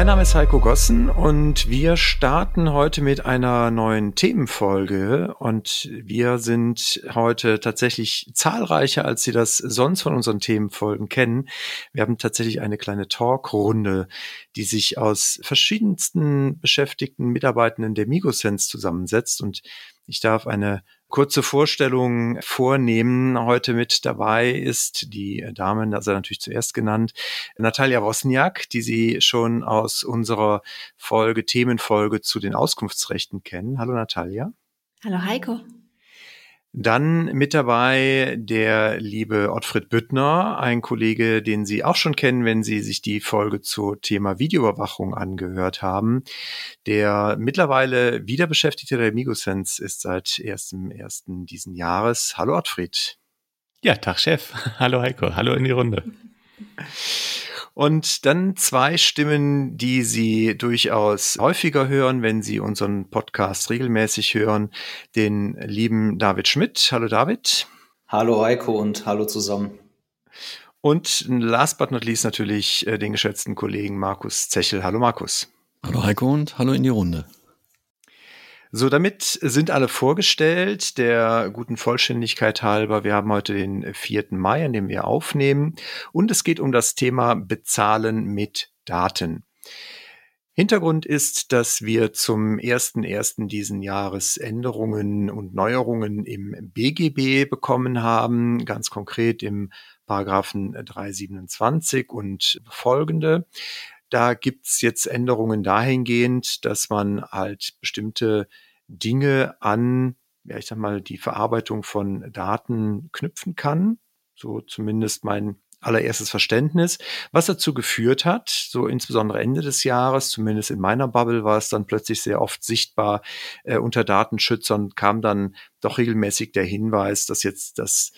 Mein Name ist Heiko Gossen und wir starten heute mit einer neuen Themenfolge und wir sind heute tatsächlich zahlreicher, als Sie das sonst von unseren Themenfolgen kennen. Wir haben tatsächlich eine kleine Talkrunde, die sich aus verschiedensten beschäftigten Mitarbeitenden der Migosense zusammensetzt und ich darf eine kurze Vorstellung vornehmen. Heute mit dabei ist die Dame, also natürlich zuerst genannt, Natalia Wosniak, die Sie schon aus unserer Folge, Themenfolge zu den Auskunftsrechten kennen. Hallo Natalia. Hallo Heiko. Dann mit dabei der liebe Ottfried Büttner, ein Kollege, den Sie auch schon kennen, wenn Sie sich die Folge zu Thema Videoüberwachung angehört haben. Der mittlerweile Wiederbeschäftigte der Migosense ist seit 1.1. diesen Jahres. Hallo Ottfried. Ja, Tag Chef. Hallo Heiko. Hallo in die Runde. Und dann zwei Stimmen, die Sie durchaus häufiger hören, wenn Sie unseren Podcast regelmäßig hören. Den lieben David Schmidt. Hallo David. Hallo Heiko und hallo zusammen. Und last but not least natürlich äh, den geschätzten Kollegen Markus Zechel. Hallo Markus. Hallo Heiko und hallo in die Runde. So, damit sind alle vorgestellt. Der guten Vollständigkeit halber, wir haben heute den 4. Mai, an dem wir aufnehmen. Und es geht um das Thema Bezahlen mit Daten. Hintergrund ist, dass wir zum 1.1. diesen Jahres Änderungen und Neuerungen im BGB bekommen haben, ganz konkret im Paragraphen 327 und folgende. Da gibt's jetzt Änderungen dahingehend, dass man halt bestimmte Dinge an, ja, ich sag mal, die Verarbeitung von Daten knüpfen kann. So zumindest mein allererstes Verständnis, was dazu geführt hat, so insbesondere Ende des Jahres, zumindest in meiner Bubble war es dann plötzlich sehr oft sichtbar, äh, unter Datenschützern kam dann doch regelmäßig der Hinweis, dass jetzt das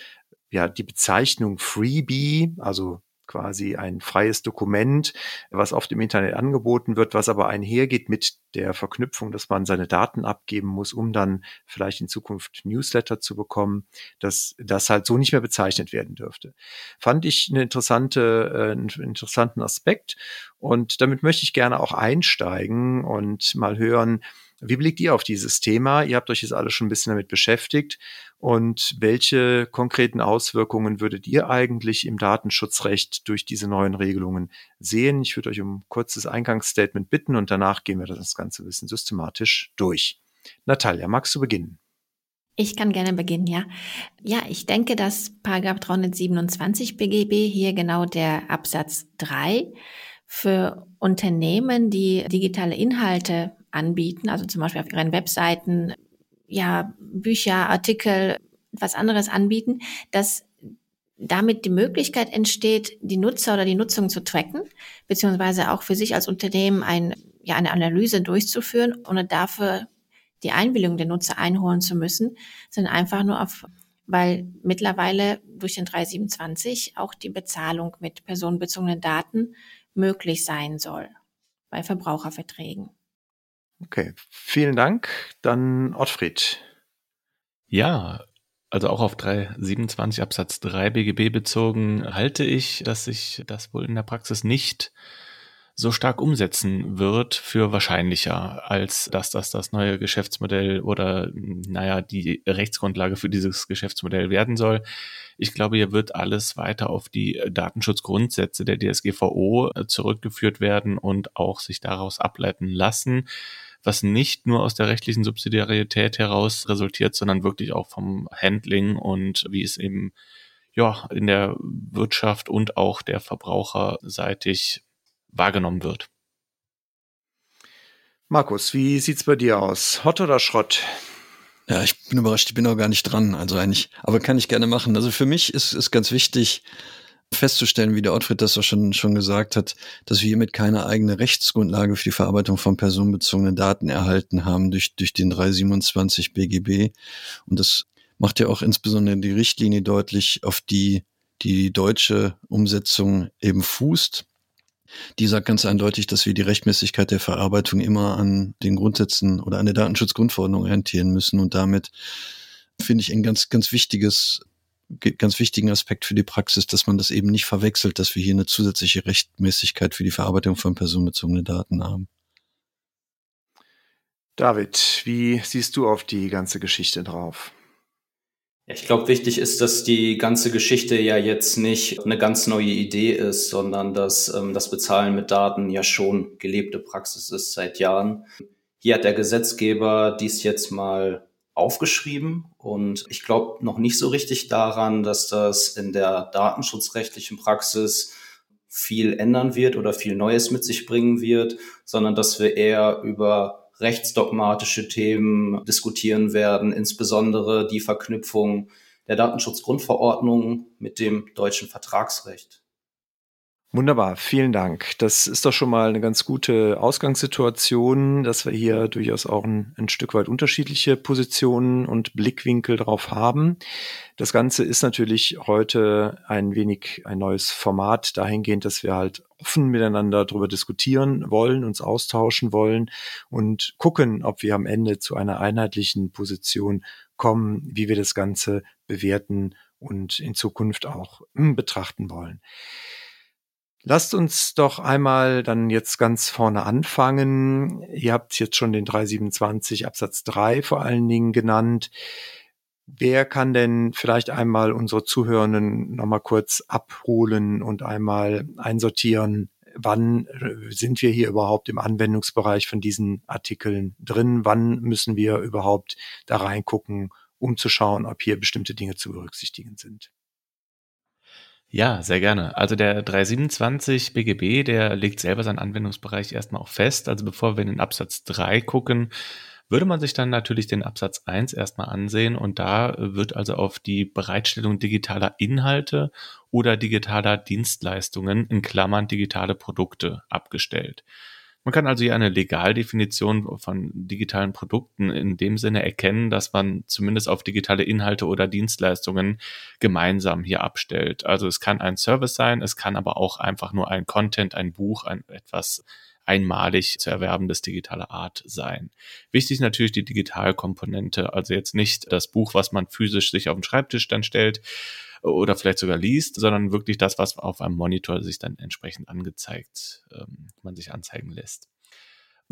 ja die Bezeichnung Freebie, also quasi ein freies Dokument, was oft im Internet angeboten wird, was aber einhergeht mit der Verknüpfung, dass man seine Daten abgeben muss, um dann vielleicht in Zukunft Newsletter zu bekommen, dass das halt so nicht mehr bezeichnet werden dürfte. Fand ich eine interessante, äh, einen interessanten Aspekt und damit möchte ich gerne auch einsteigen und mal hören, wie blickt ihr auf dieses Thema? Ihr habt euch jetzt alle schon ein bisschen damit beschäftigt. Und welche konkreten Auswirkungen würdet ihr eigentlich im Datenschutzrecht durch diese neuen Regelungen sehen? Ich würde euch um ein kurzes Eingangsstatement bitten und danach gehen wir das Ganze ein bisschen systematisch durch. Natalia, magst du beginnen? Ich kann gerne beginnen, ja. Ja, ich denke, dass Paragraph 327 BGB hier genau der Absatz 3 für Unternehmen, die digitale Inhalte anbieten, also zum Beispiel auf ihren Webseiten, ja, Bücher, Artikel, was anderes anbieten, dass damit die Möglichkeit entsteht, die Nutzer oder die Nutzung zu tracken, beziehungsweise auch für sich als Unternehmen ein, ja, eine Analyse durchzuführen, ohne dafür die Einwilligung der Nutzer einholen zu müssen, sondern einfach nur auf, weil mittlerweile durch den 327 auch die Bezahlung mit personenbezogenen Daten möglich sein soll bei Verbraucherverträgen. Okay, vielen Dank. Dann Ottfried. Ja, also auch auf 327 Absatz 3 BGB bezogen, halte ich, dass sich das wohl in der Praxis nicht so stark umsetzen wird für wahrscheinlicher, als dass das das neue Geschäftsmodell oder, naja, die Rechtsgrundlage für dieses Geschäftsmodell werden soll. Ich glaube, hier wird alles weiter auf die Datenschutzgrundsätze der DSGVO zurückgeführt werden und auch sich daraus ableiten lassen was nicht nur aus der rechtlichen Subsidiarität heraus resultiert, sondern wirklich auch vom Handling und wie es eben ja in der Wirtschaft und auch der Verbraucher seitig wahrgenommen wird. Markus, wie sieht's bei dir aus? Hot oder Schrott? Ja, ich bin überrascht, ich bin auch gar nicht dran, also eigentlich, aber kann ich gerne machen. Also für mich ist, ist ganz wichtig, festzustellen, wie der Ottfried das auch schon, schon gesagt hat, dass wir hiermit keine eigene Rechtsgrundlage für die Verarbeitung von personenbezogenen Daten erhalten haben durch, durch den 327 BGB. Und das macht ja auch insbesondere die Richtlinie deutlich, auf die die deutsche Umsetzung eben fußt. Die sagt ganz eindeutig, dass wir die Rechtmäßigkeit der Verarbeitung immer an den Grundsätzen oder an der Datenschutzgrundverordnung orientieren müssen und damit finde ich ein ganz, ganz wichtiges ganz wichtigen Aspekt für die Praxis, dass man das eben nicht verwechselt, dass wir hier eine zusätzliche Rechtmäßigkeit für die Verarbeitung von personenbezogenen Daten haben. David, wie siehst du auf die ganze Geschichte drauf? Ich glaube, wichtig ist, dass die ganze Geschichte ja jetzt nicht eine ganz neue Idee ist, sondern dass ähm, das Bezahlen mit Daten ja schon gelebte Praxis ist seit Jahren. Hier hat der Gesetzgeber dies jetzt mal aufgeschrieben und ich glaube noch nicht so richtig daran, dass das in der datenschutzrechtlichen Praxis viel ändern wird oder viel Neues mit sich bringen wird, sondern dass wir eher über rechtsdogmatische Themen diskutieren werden, insbesondere die Verknüpfung der Datenschutzgrundverordnung mit dem deutschen Vertragsrecht. Wunderbar, vielen Dank. Das ist doch schon mal eine ganz gute Ausgangssituation, dass wir hier durchaus auch ein, ein, Stück weit unterschiedliche Positionen und Blickwinkel drauf haben. Das Ganze ist natürlich heute ein wenig ein neues Format dahingehend, dass wir halt offen miteinander darüber diskutieren wollen, uns austauschen wollen und gucken, ob wir am Ende zu einer einheitlichen Position kommen, wie wir das Ganze bewerten und in Zukunft auch hm, betrachten wollen. Lasst uns doch einmal dann jetzt ganz vorne anfangen. Ihr habt jetzt schon den 327 Absatz 3 vor allen Dingen genannt. Wer kann denn vielleicht einmal unsere Zuhörenden nochmal kurz abholen und einmal einsortieren, wann sind wir hier überhaupt im Anwendungsbereich von diesen Artikeln drin? Wann müssen wir überhaupt da reingucken, um zu schauen, ob hier bestimmte Dinge zu berücksichtigen sind? Ja, sehr gerne. Also der 327 BGB, der legt selber seinen Anwendungsbereich erstmal auch fest. Also bevor wir in den Absatz 3 gucken, würde man sich dann natürlich den Absatz 1 erstmal ansehen und da wird also auf die Bereitstellung digitaler Inhalte oder digitaler Dienstleistungen in Klammern digitale Produkte abgestellt. Man kann also hier eine Legaldefinition von digitalen Produkten in dem Sinne erkennen, dass man zumindest auf digitale Inhalte oder Dienstleistungen gemeinsam hier abstellt. Also es kann ein Service sein, es kann aber auch einfach nur ein Content, ein Buch, ein etwas einmalig zu erwerbendes digitaler Art sein. Wichtig natürlich die Digitalkomponente, also jetzt nicht das Buch, was man physisch sich auf den Schreibtisch dann stellt, oder vielleicht sogar liest, sondern wirklich das, was auf einem Monitor sich dann entsprechend angezeigt, ähm, man sich anzeigen lässt.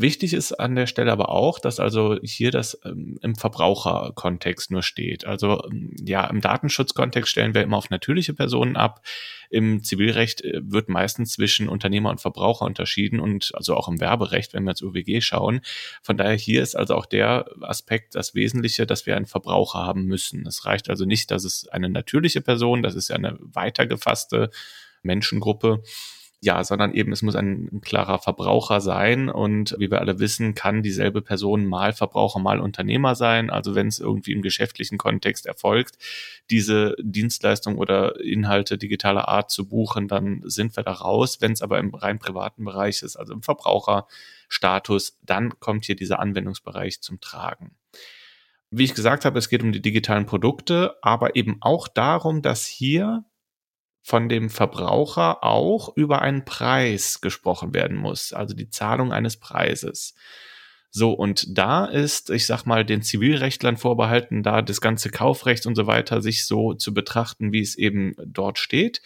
Wichtig ist an der Stelle aber auch, dass also hier das ähm, im Verbraucherkontext nur steht. Also ähm, ja, im Datenschutzkontext stellen wir immer auf natürliche Personen ab. Im Zivilrecht äh, wird meistens zwischen Unternehmer und Verbraucher unterschieden und also auch im Werberecht, wenn wir ins UWG schauen. Von daher hier ist also auch der Aspekt das Wesentliche, dass wir einen Verbraucher haben müssen. Es reicht also nicht, dass es eine natürliche Person, das ist ja eine weitergefasste Menschengruppe, ja, sondern eben es muss ein, ein, klarer Verbraucher sein und wie wir alle wissen, kann dieselbe Person mal Verbraucher, mal Unternehmer sein. Also wenn es irgendwie im geschäftlichen Kontext erfolgt, diese Dienstleistung oder Inhalte digitaler Art zu buchen, dann sind wir da raus. Wenn es aber im rein privaten Bereich ist, also im Verbraucherstatus, dann kommt hier dieser Anwendungsbereich zum Tragen. Wie ich gesagt habe, es geht um die digitalen Produkte, aber eben auch darum, dass hier von dem Verbraucher auch über einen Preis gesprochen werden muss, also die Zahlung eines Preises. So, und da ist, ich sag mal, den Zivilrechtlern vorbehalten, da das ganze Kaufrecht und so weiter sich so zu betrachten, wie es eben dort steht.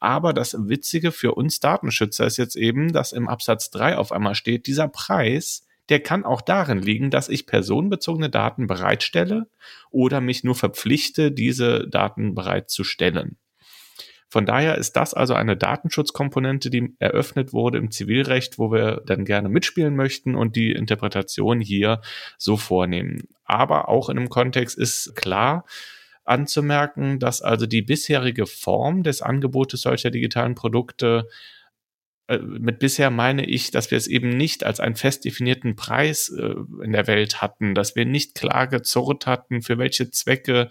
Aber das Witzige für uns Datenschützer ist jetzt eben, dass im Absatz 3 auf einmal steht, dieser Preis, der kann auch darin liegen, dass ich personenbezogene Daten bereitstelle oder mich nur verpflichte, diese Daten bereitzustellen. Von daher ist das also eine Datenschutzkomponente, die eröffnet wurde im Zivilrecht, wo wir dann gerne mitspielen möchten und die Interpretation hier so vornehmen. Aber auch in einem Kontext ist klar, anzumerken, dass also die bisherige Form des Angebotes solcher digitalen Produkte mit bisher meine ich, dass wir es eben nicht als einen fest definierten Preis äh, in der Welt hatten, dass wir nicht klar gezurrt hatten, für welche Zwecke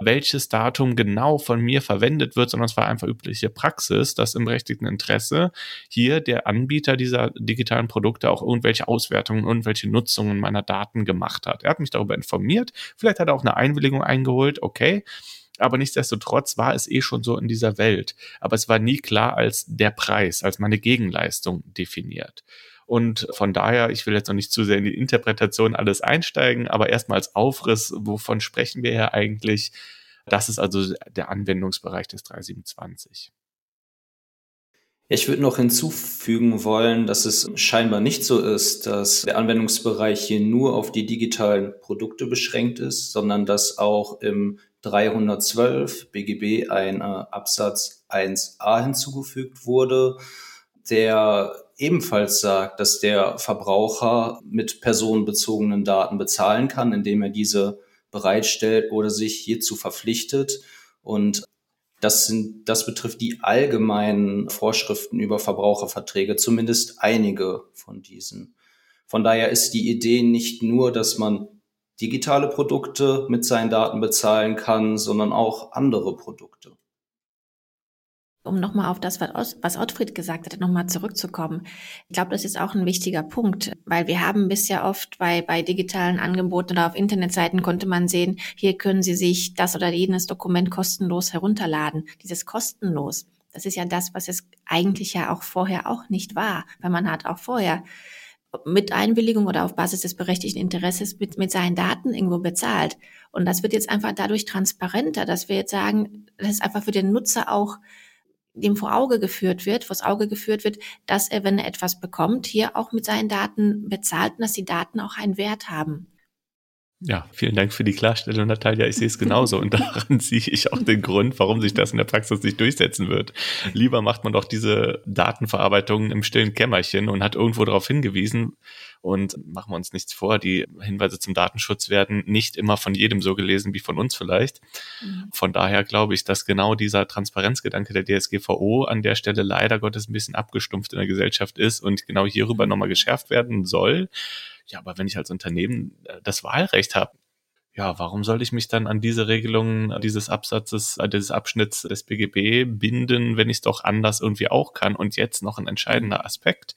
welches Datum genau von mir verwendet wird, sondern es war einfach übliche Praxis, dass im berechtigten Interesse hier der Anbieter dieser digitalen Produkte auch irgendwelche Auswertungen, irgendwelche Nutzungen meiner Daten gemacht hat. Er hat mich darüber informiert, vielleicht hat er auch eine Einwilligung eingeholt, okay, aber nichtsdestotrotz war es eh schon so in dieser Welt. Aber es war nie klar als der Preis, als meine Gegenleistung definiert. Und von daher, ich will jetzt noch nicht zu sehr in die Interpretation alles einsteigen, aber erstmal als Aufriss, wovon sprechen wir hier eigentlich? Das ist also der Anwendungsbereich des 327. Ich würde noch hinzufügen wollen, dass es scheinbar nicht so ist, dass der Anwendungsbereich hier nur auf die digitalen Produkte beschränkt ist, sondern dass auch im 312 BGB ein äh, Absatz 1a hinzugefügt wurde, der ebenfalls sagt, dass der Verbraucher mit personenbezogenen Daten bezahlen kann, indem er diese bereitstellt oder sich hierzu verpflichtet. Und das sind, das betrifft die allgemeinen Vorschriften über Verbraucherverträge, zumindest einige von diesen. Von daher ist die Idee nicht nur, dass man digitale Produkte mit seinen Daten bezahlen kann, sondern auch andere Produkte um nochmal auf das, was Ottfried gesagt hat, nochmal zurückzukommen. Ich glaube, das ist auch ein wichtiger Punkt, weil wir haben bisher oft bei, bei digitalen Angeboten oder auf Internetseiten konnte man sehen, hier können Sie sich das oder jenes Dokument kostenlos herunterladen. Dieses kostenlos, das ist ja das, was es eigentlich ja auch vorher auch nicht war, weil man hat auch vorher mit Einwilligung oder auf Basis des berechtigten Interesses mit, mit seinen Daten irgendwo bezahlt. Und das wird jetzt einfach dadurch transparenter, dass wir jetzt sagen, das ist einfach für den Nutzer auch dem vor Auge geführt wird, vors Auge geführt wird, dass er, wenn er etwas bekommt, hier auch mit seinen Daten bezahlt und dass die Daten auch einen Wert haben. Ja, vielen Dank für die Klarstellung, Natalia. Ich sehe es genauso und daran sehe ich auch den Grund, warum sich das in der Praxis nicht durchsetzen wird. Lieber macht man doch diese Datenverarbeitung im stillen Kämmerchen und hat irgendwo darauf hingewiesen und machen wir uns nichts vor. Die Hinweise zum Datenschutz werden nicht immer von jedem so gelesen wie von uns vielleicht. Mhm. Von daher glaube ich, dass genau dieser Transparenzgedanke der DSGVO an der Stelle leider Gottes ein bisschen abgestumpft in der Gesellschaft ist und genau hierüber nochmal geschärft werden soll ja, aber wenn ich als Unternehmen äh, das Wahlrecht habe, ja, warum soll ich mich dann an diese Regelungen dieses Absatzes, äh, dieses Abschnitts des BGB binden, wenn ich es doch anders irgendwie auch kann? Und jetzt noch ein entscheidender Aspekt.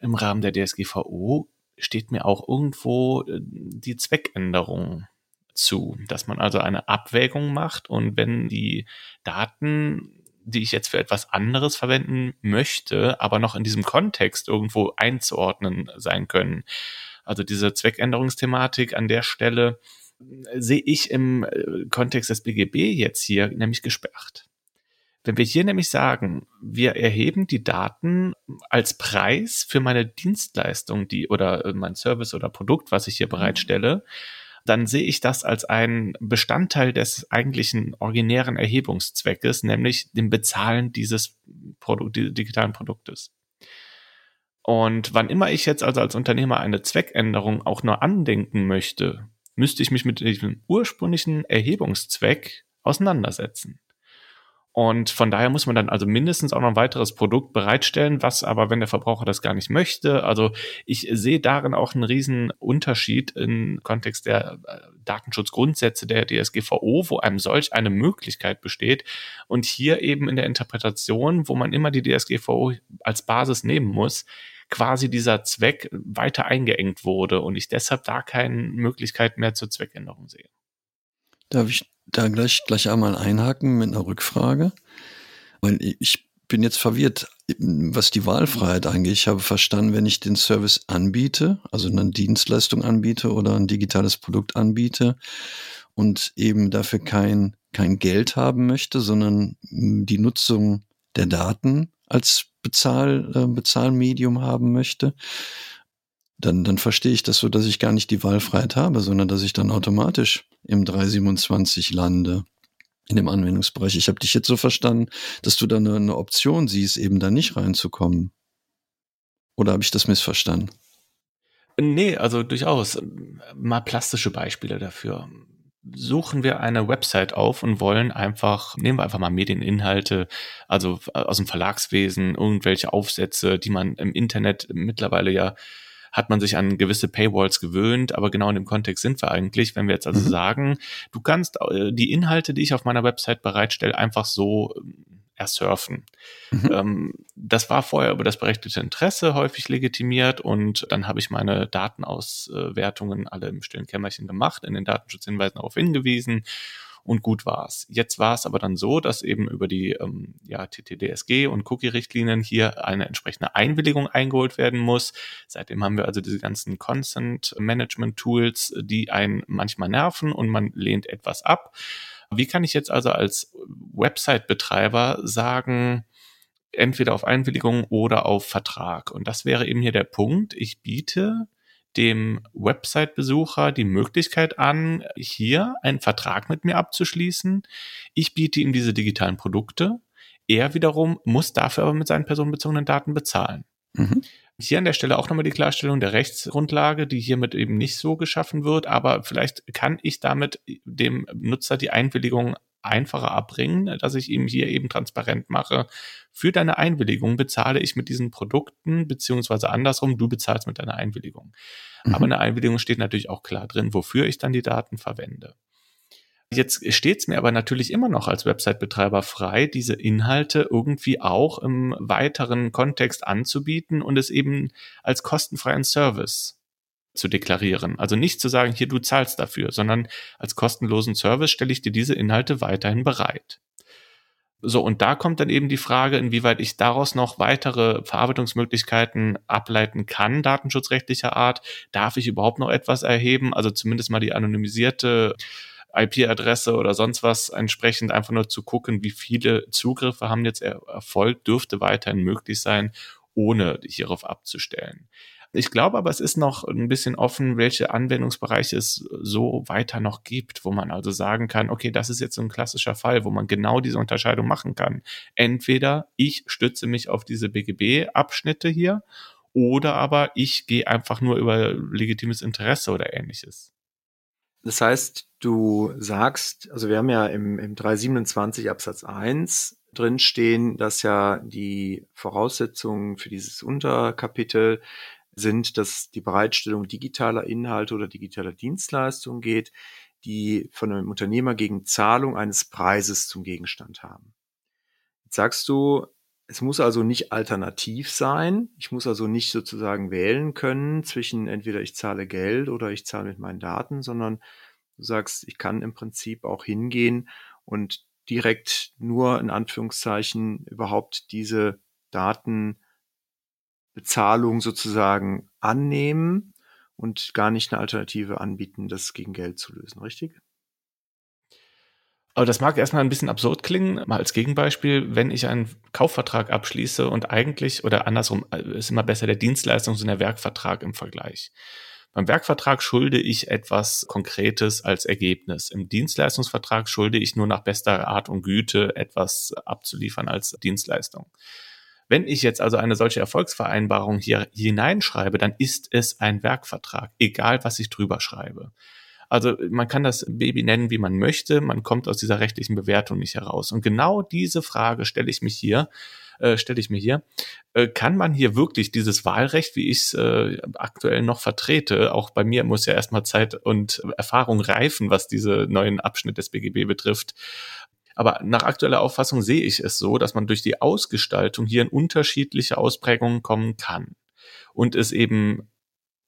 Im Rahmen der DSGVO steht mir auch irgendwo äh, die Zweckänderung zu, dass man also eine Abwägung macht und wenn die Daten die ich jetzt für etwas anderes verwenden möchte, aber noch in diesem Kontext irgendwo einzuordnen sein können. Also diese Zweckänderungsthematik an der Stelle äh, sehe ich im äh, Kontext des BGB jetzt hier nämlich gesperrt. Wenn wir hier nämlich sagen, wir erheben die Daten als Preis für meine Dienstleistung, die oder äh, mein Service oder Produkt, was ich hier mhm. Dann sehe ich das als einen Bestandteil des eigentlichen originären Erhebungszweckes, nämlich dem Bezahlen dieses Produkt, digitalen Produktes. Und wann immer ich jetzt also als Unternehmer eine Zweckänderung auch nur andenken möchte, müsste ich mich mit diesem ursprünglichen Erhebungszweck auseinandersetzen. Und von daher muss man dann also mindestens auch noch ein weiteres Produkt bereitstellen, was aber, wenn der Verbraucher das gar nicht möchte, also ich sehe darin auch einen riesen Unterschied im Kontext der äh, Datenschutzgrundsätze der DSGVO, wo einem solch eine Möglichkeit besteht und hier eben in der Interpretation, wo man immer die DSGVO als Basis nehmen muss, quasi dieser Zweck weiter eingeengt wurde und ich deshalb da keine Möglichkeit mehr zur Zweckänderung sehe. Darf ich da gleich, gleich einmal einhaken mit einer Rückfrage? Weil ich bin jetzt verwirrt, was die Wahlfreiheit angeht. Ich habe verstanden, wenn ich den Service anbiete, also eine Dienstleistung anbiete oder ein digitales Produkt anbiete und eben dafür kein, kein Geld haben möchte, sondern die Nutzung der Daten als Bezahl, äh, Bezahlmedium haben möchte, dann, dann verstehe ich das so, dass ich gar nicht die Wahlfreiheit habe, sondern dass ich dann automatisch im 327 lande in dem Anwendungsbereich. Ich habe dich jetzt so verstanden, dass du da eine, eine Option siehst, eben da nicht reinzukommen. Oder habe ich das missverstanden? Nee, also durchaus. Mal plastische Beispiele dafür. Suchen wir eine Website auf und wollen einfach, nehmen wir einfach mal Medieninhalte, also aus dem Verlagswesen, irgendwelche Aufsätze, die man im Internet mittlerweile ja hat man sich an gewisse Paywalls gewöhnt, aber genau in dem Kontext sind wir eigentlich, wenn wir jetzt also mhm. sagen, du kannst äh, die Inhalte, die ich auf meiner Website bereitstelle, einfach so ähm, ersurfen. Mhm. Ähm, das war vorher über das berechtigte Interesse häufig legitimiert und dann habe ich meine Datenauswertungen alle im stillen Kämmerchen gemacht, in den Datenschutzhinweisen darauf hingewiesen und gut war's. Jetzt war es aber dann so, dass eben über die ähm, ja, TTDSG und Cookie-Richtlinien hier eine entsprechende Einwilligung eingeholt werden muss. Seitdem haben wir also diese ganzen Consent-Management-Tools, die einen manchmal nerven und man lehnt etwas ab. Wie kann ich jetzt also als Website-Betreiber sagen, entweder auf Einwilligung oder auf Vertrag? Und das wäre eben hier der Punkt. Ich biete dem Website-Besucher die Möglichkeit an, hier einen Vertrag mit mir abzuschließen. Ich biete ihm diese digitalen Produkte. Er wiederum muss dafür aber mit seinen personenbezogenen Daten bezahlen. Mhm. Hier an der Stelle auch nochmal die Klarstellung der Rechtsgrundlage, die hiermit eben nicht so geschaffen wird, aber vielleicht kann ich damit dem Nutzer die Einwilligung einfacher abbringen, dass ich ihm hier eben transparent mache. Für deine Einwilligung bezahle ich mit diesen Produkten, beziehungsweise andersrum, du bezahlst mit deiner Einwilligung. Mhm. Aber in der Einwilligung steht natürlich auch klar drin, wofür ich dann die Daten verwende. Jetzt steht es mir aber natürlich immer noch als Website-Betreiber frei, diese Inhalte irgendwie auch im weiteren Kontext anzubieten und es eben als kostenfreien Service zu deklarieren. Also nicht zu sagen, hier du zahlst dafür, sondern als kostenlosen Service stelle ich dir diese Inhalte weiterhin bereit. So, und da kommt dann eben die Frage, inwieweit ich daraus noch weitere Verarbeitungsmöglichkeiten ableiten kann, datenschutzrechtlicher Art. Darf ich überhaupt noch etwas erheben? Also zumindest mal die anonymisierte IP-Adresse oder sonst was entsprechend einfach nur zu gucken, wie viele Zugriffe haben jetzt erfolgt, dürfte weiterhin möglich sein, ohne hierauf abzustellen. Ich glaube aber, es ist noch ein bisschen offen, welche Anwendungsbereiche es so weiter noch gibt, wo man also sagen kann, okay, das ist jetzt so ein klassischer Fall, wo man genau diese Unterscheidung machen kann. Entweder ich stütze mich auf diese BGB-Abschnitte hier oder aber ich gehe einfach nur über legitimes Interesse oder ähnliches. Das heißt, du sagst, also wir haben ja im, im 327 Absatz 1 drinstehen, dass ja die Voraussetzungen für dieses Unterkapitel sind, dass die Bereitstellung digitaler Inhalte oder digitaler Dienstleistungen geht, die von einem Unternehmer gegen Zahlung eines Preises zum Gegenstand haben. Jetzt sagst du, es muss also nicht alternativ sein. Ich muss also nicht sozusagen wählen können zwischen entweder ich zahle Geld oder ich zahle mit meinen Daten, sondern du sagst, ich kann im Prinzip auch hingehen und direkt nur in Anführungszeichen überhaupt diese Daten Bezahlung sozusagen annehmen und gar nicht eine Alternative anbieten, das gegen Geld zu lösen, richtig? Aber das mag erstmal ein bisschen absurd klingen. Mal als Gegenbeispiel, wenn ich einen Kaufvertrag abschließe und eigentlich, oder andersrum, äh, ist immer besser der Dienstleistungs- und der Werkvertrag im Vergleich. Beim Werkvertrag schulde ich etwas Konkretes als Ergebnis. Im Dienstleistungsvertrag schulde ich nur nach bester Art und Güte etwas abzuliefern als Dienstleistung. Wenn ich jetzt also eine solche Erfolgsvereinbarung hier hineinschreibe, dann ist es ein Werkvertrag, egal was ich drüber schreibe. Also man kann das Baby nennen, wie man möchte, man kommt aus dieser rechtlichen Bewertung nicht heraus. Und genau diese Frage stelle ich mich hier, äh, stelle ich mir hier. Äh, kann man hier wirklich dieses Wahlrecht, wie ich es äh, aktuell noch vertrete, auch bei mir muss ja erstmal Zeit und Erfahrung reifen, was diese neuen Abschnitt des BGB betrifft, aber nach aktueller Auffassung sehe ich es so, dass man durch die Ausgestaltung hier in unterschiedliche Ausprägungen kommen kann. Und es eben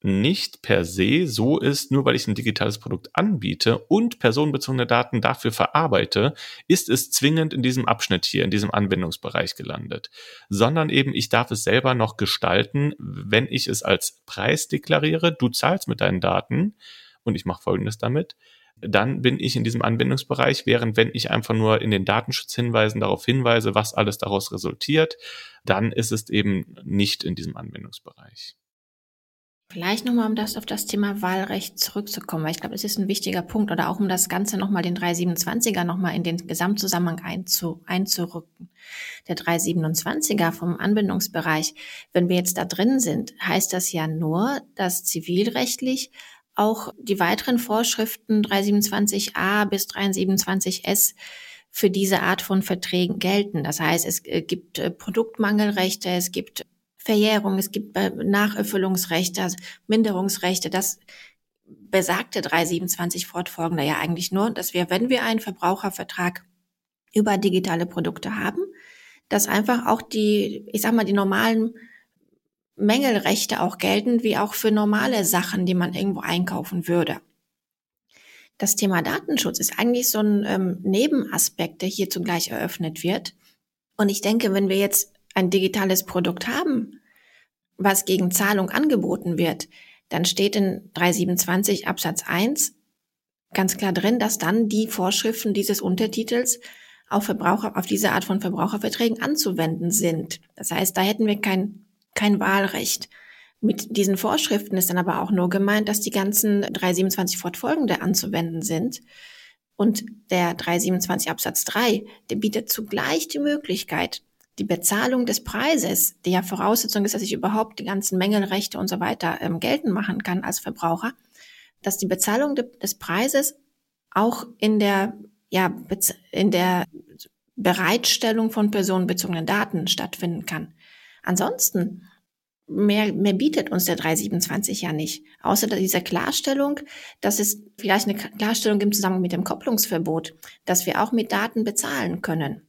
nicht per se so ist, nur weil ich ein digitales Produkt anbiete und personenbezogene Daten dafür verarbeite, ist es zwingend in diesem Abschnitt hier, in diesem Anwendungsbereich gelandet, sondern eben ich darf es selber noch gestalten, wenn ich es als Preis deklariere, du zahlst mit deinen Daten und ich mache Folgendes damit, dann bin ich in diesem Anwendungsbereich, während wenn ich einfach nur in den Datenschutzhinweisen darauf hinweise, was alles daraus resultiert, dann ist es eben nicht in diesem Anwendungsbereich. Vielleicht nochmal, um das auf das Thema Wahlrecht zurückzukommen, weil ich glaube, es ist ein wichtiger Punkt oder auch um das Ganze nochmal den 327er nochmal in den Gesamtzusammenhang einzu, einzurücken. Der 327er vom Anbindungsbereich, wenn wir jetzt da drin sind, heißt das ja nur, dass zivilrechtlich auch die weiteren Vorschriften 327a bis 327s für diese Art von Verträgen gelten. Das heißt, es äh, gibt äh, Produktmangelrechte, es gibt Verjährung, es gibt äh, Nacherfüllungsrechte, also Minderungsrechte. Das besagte 327 fortfolgende ja eigentlich nur, dass wir, wenn wir einen Verbrauchervertrag über digitale Produkte haben, dass einfach auch die, ich sag mal, die normalen Mängelrechte auch gelten, wie auch für normale Sachen, die man irgendwo einkaufen würde. Das Thema Datenschutz ist eigentlich so ein ähm, Nebenaspekt, der hier zugleich eröffnet wird. Und ich denke, wenn wir jetzt ein digitales Produkt haben, was gegen Zahlung angeboten wird, dann steht in 327 Absatz 1 ganz klar drin, dass dann die Vorschriften dieses Untertitels auf Verbraucher, auf diese Art von Verbraucherverträgen anzuwenden sind. Das heißt, da hätten wir kein, kein Wahlrecht. Mit diesen Vorschriften ist dann aber auch nur gemeint, dass die ganzen 327 fortfolgende anzuwenden sind. Und der 327 Absatz 3, der bietet zugleich die Möglichkeit, die Bezahlung des Preises, die ja Voraussetzung ist, dass ich überhaupt die ganzen Mängelrechte und so weiter ähm, geltend machen kann als Verbraucher, dass die Bezahlung de des Preises auch in der, ja, in der Bereitstellung von personenbezogenen Daten stattfinden kann. Ansonsten mehr, mehr bietet uns der 327 ja nicht. Außer dieser Klarstellung, dass es vielleicht eine Klarstellung im Zusammenhang mit dem Kopplungsverbot, dass wir auch mit Daten bezahlen können.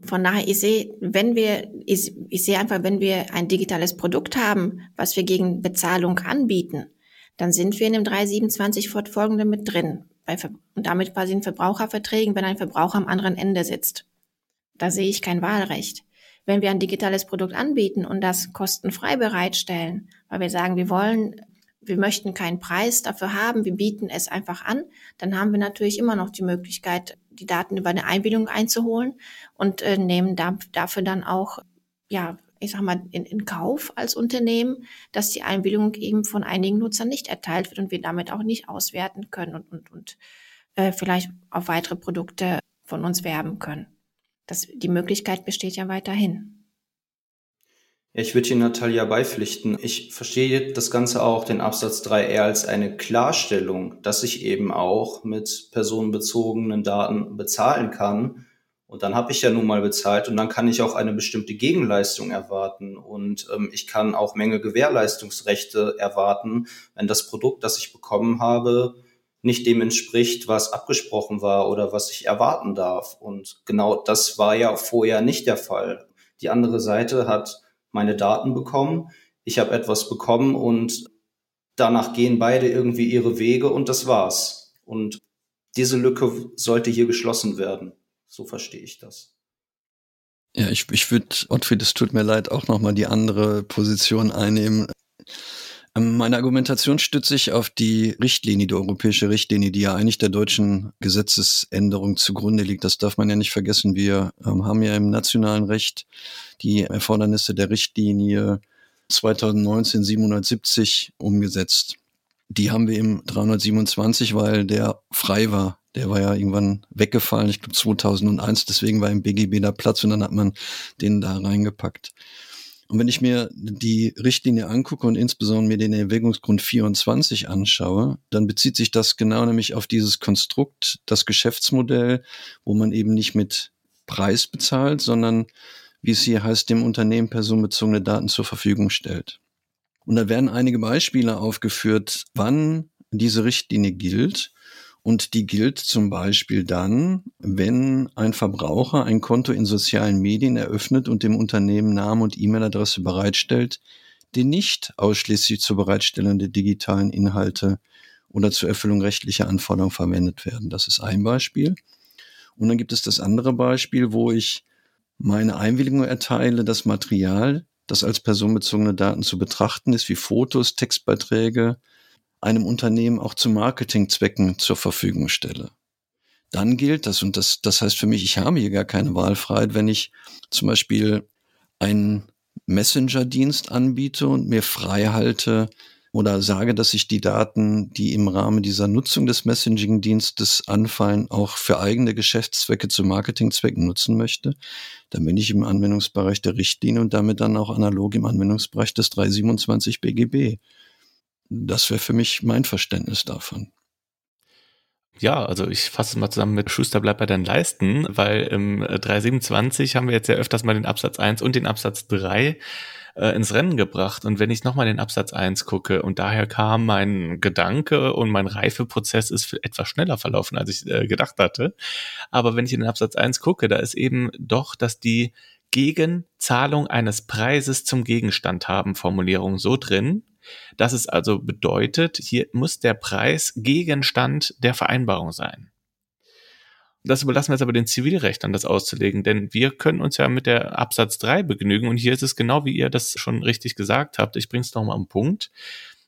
Von daher, ich sehe, wenn wir, ich, ich sehe einfach, wenn wir ein digitales Produkt haben, was wir gegen Bezahlung anbieten, dann sind wir in dem 327 fortfolgende mit drin. Bei, und damit quasi in Verbraucherverträgen, wenn ein Verbraucher am anderen Ende sitzt. Da sehe ich kein Wahlrecht wenn wir ein digitales Produkt anbieten und das kostenfrei bereitstellen, weil wir sagen, wir wollen, wir möchten keinen Preis dafür haben, wir bieten es einfach an, dann haben wir natürlich immer noch die Möglichkeit, die Daten über eine Einbildung einzuholen und äh, nehmen da, dafür dann auch, ja, ich sag mal, in, in Kauf als Unternehmen, dass die Einbildung eben von einigen Nutzern nicht erteilt wird und wir damit auch nicht auswerten können und, und, und äh, vielleicht auf weitere Produkte von uns werben können. Das, die Möglichkeit besteht ja weiterhin. Ich würde Ihnen Natalia beipflichten. Ich verstehe das Ganze auch, den Absatz 3 eher als eine Klarstellung, dass ich eben auch mit personenbezogenen Daten bezahlen kann. Und dann habe ich ja nun mal bezahlt und dann kann ich auch eine bestimmte Gegenleistung erwarten. Und ähm, ich kann auch Menge Gewährleistungsrechte erwarten, wenn das Produkt, das ich bekommen habe, nicht dem entspricht, was abgesprochen war oder was ich erwarten darf. Und genau das war ja vorher nicht der Fall. Die andere Seite hat meine Daten bekommen, ich habe etwas bekommen und danach gehen beide irgendwie ihre Wege und das war's. Und diese Lücke sollte hier geschlossen werden. So verstehe ich das. Ja, ich, ich würde, Ottfried, es tut mir leid, auch nochmal die andere Position einnehmen. Ähm, meine Argumentation stützt sich auf die Richtlinie, die europäische Richtlinie, die ja eigentlich der deutschen Gesetzesänderung zugrunde liegt. Das darf man ja nicht vergessen. Wir ähm, haben ja im nationalen Recht die Erfordernisse der Richtlinie 2019 770 umgesetzt. Die haben wir im 327, weil der frei war. Der war ja irgendwann weggefallen, ich glaube 2001, deswegen war im BGB da Platz und dann hat man den da reingepackt. Und wenn ich mir die Richtlinie angucke und insbesondere mir den Erwägungsgrund 24 anschaue, dann bezieht sich das genau nämlich auf dieses Konstrukt, das Geschäftsmodell, wo man eben nicht mit Preis bezahlt, sondern wie es hier heißt, dem Unternehmen personenbezogene Daten zur Verfügung stellt. Und da werden einige Beispiele aufgeführt, wann diese Richtlinie gilt und die gilt zum Beispiel dann, wenn ein Verbraucher ein Konto in sozialen Medien eröffnet und dem Unternehmen Name und E-Mail-Adresse bereitstellt, die nicht ausschließlich zur Bereitstellung der digitalen Inhalte oder zur Erfüllung rechtlicher Anforderungen verwendet werden. Das ist ein Beispiel. Und dann gibt es das andere Beispiel, wo ich meine Einwilligung erteile, das Material, das als personenbezogene Daten zu betrachten ist, wie Fotos, Textbeiträge, einem Unternehmen auch zu Marketingzwecken zur Verfügung stelle. Dann gilt das und das, das heißt für mich, ich habe hier gar keine Wahlfreiheit, wenn ich zum Beispiel einen Messenger-Dienst anbiete und mir frei halte oder sage, dass ich die Daten, die im Rahmen dieser Nutzung des Messaging-Dienstes anfallen, auch für eigene Geschäftszwecke zu Marketingzwecken nutzen möchte, dann bin ich im Anwendungsbereich der Richtlinie und damit dann auch analog im Anwendungsbereich des 327 BGB. Das wäre für mich mein Verständnis davon. Ja, also ich fasse es mal zusammen mit Schuster bleibt bei deinen Leisten, weil im 327 haben wir jetzt ja öfters mal den Absatz 1 und den Absatz 3 äh, ins Rennen gebracht. Und wenn ich nochmal den Absatz 1 gucke und daher kam mein Gedanke und mein Reifeprozess ist etwas schneller verlaufen, als ich äh, gedacht hatte. Aber wenn ich in den Absatz 1 gucke, da ist eben doch, dass die gegen Zahlung eines Preises zum Gegenstand haben Formulierung so drin, Das ist also bedeutet, hier muss der Preis Gegenstand der Vereinbarung sein. Das überlassen wir jetzt aber den Zivilrechtern, das auszulegen, denn wir können uns ja mit der Absatz 3 begnügen und hier ist es genau wie ihr das schon richtig gesagt habt. Ich bringe es nochmal am Punkt,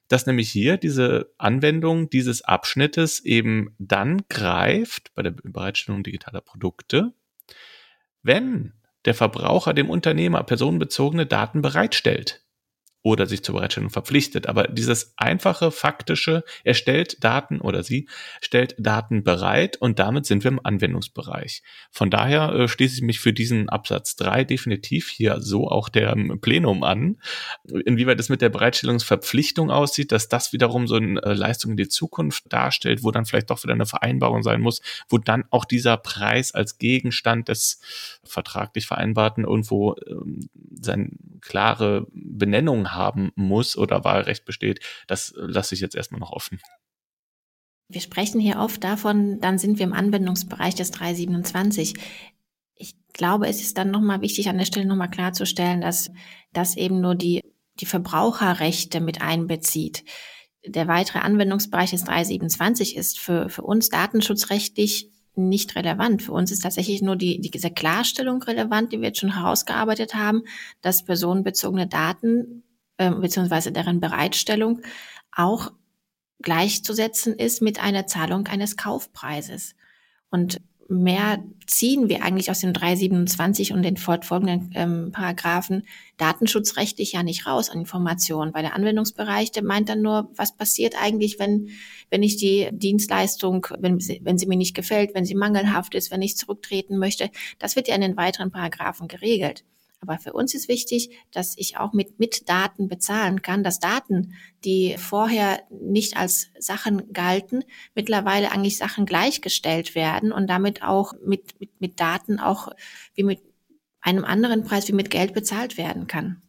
dass nämlich hier diese Anwendung dieses Abschnittes eben dann greift bei der Bereitstellung digitaler Produkte, wenn der Verbraucher dem Unternehmer personenbezogene Daten bereitstellt oder sich zur Bereitstellung verpflichtet. Aber dieses einfache, faktische, er stellt Daten oder sie stellt Daten bereit und damit sind wir im Anwendungsbereich. Von daher äh, schließe ich mich für diesen Absatz 3 definitiv hier so auch der Plenum an. Inwieweit es mit der Bereitstellungsverpflichtung aussieht, dass das wiederum so eine äh, Leistung in die Zukunft darstellt, wo dann vielleicht doch wieder eine Vereinbarung sein muss, wo dann auch dieser Preis als Gegenstand des vertraglich Vereinbarten irgendwo ähm, seine klare Benennung haben muss oder Wahlrecht besteht, das lasse ich jetzt erstmal noch offen. Wir sprechen hier oft davon, dann sind wir im Anwendungsbereich des 327. Ich glaube, es ist dann nochmal wichtig, an der Stelle nochmal klarzustellen, dass das eben nur die, die Verbraucherrechte mit einbezieht. Der weitere Anwendungsbereich des 327 ist für, für uns datenschutzrechtlich nicht relevant. Für uns ist tatsächlich nur die, die, diese Klarstellung relevant, die wir jetzt schon herausgearbeitet haben, dass personenbezogene Daten äh, beziehungsweise deren Bereitstellung auch gleichzusetzen ist mit einer Zahlung eines Kaufpreises. Und mehr ziehen wir eigentlich aus dem 327 und den fortfolgenden ähm, Paragraphen datenschutzrechtlich ja nicht raus an Informationen, weil der Anwendungsbereich, der meint dann nur, was passiert eigentlich, wenn, wenn ich die Dienstleistung, wenn, sie, wenn sie mir nicht gefällt, wenn sie mangelhaft ist, wenn ich zurücktreten möchte. Das wird ja in den weiteren Paragraphen geregelt. Aber für uns ist wichtig, dass ich auch mit, mit Daten bezahlen kann, dass Daten, die vorher nicht als Sachen galten, mittlerweile eigentlich Sachen gleichgestellt werden und damit auch mit, mit, mit Daten auch wie mit einem anderen Preis wie mit Geld bezahlt werden kann.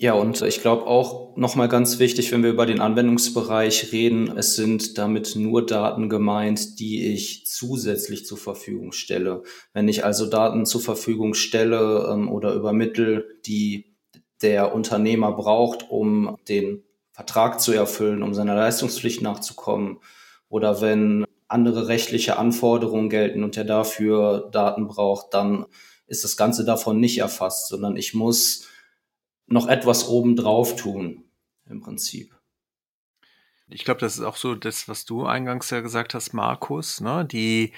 Ja, und ich glaube auch nochmal ganz wichtig, wenn wir über den Anwendungsbereich reden, es sind damit nur Daten gemeint, die ich zusätzlich zur Verfügung stelle. Wenn ich also Daten zur Verfügung stelle ähm, oder übermittel, die der Unternehmer braucht, um den Vertrag zu erfüllen, um seiner Leistungspflicht nachzukommen, oder wenn andere rechtliche Anforderungen gelten und er dafür Daten braucht, dann ist das Ganze davon nicht erfasst, sondern ich muss noch etwas obendrauf tun, im Prinzip. Ich glaube, das ist auch so das, was du eingangs ja gesagt hast, Markus, ne? Die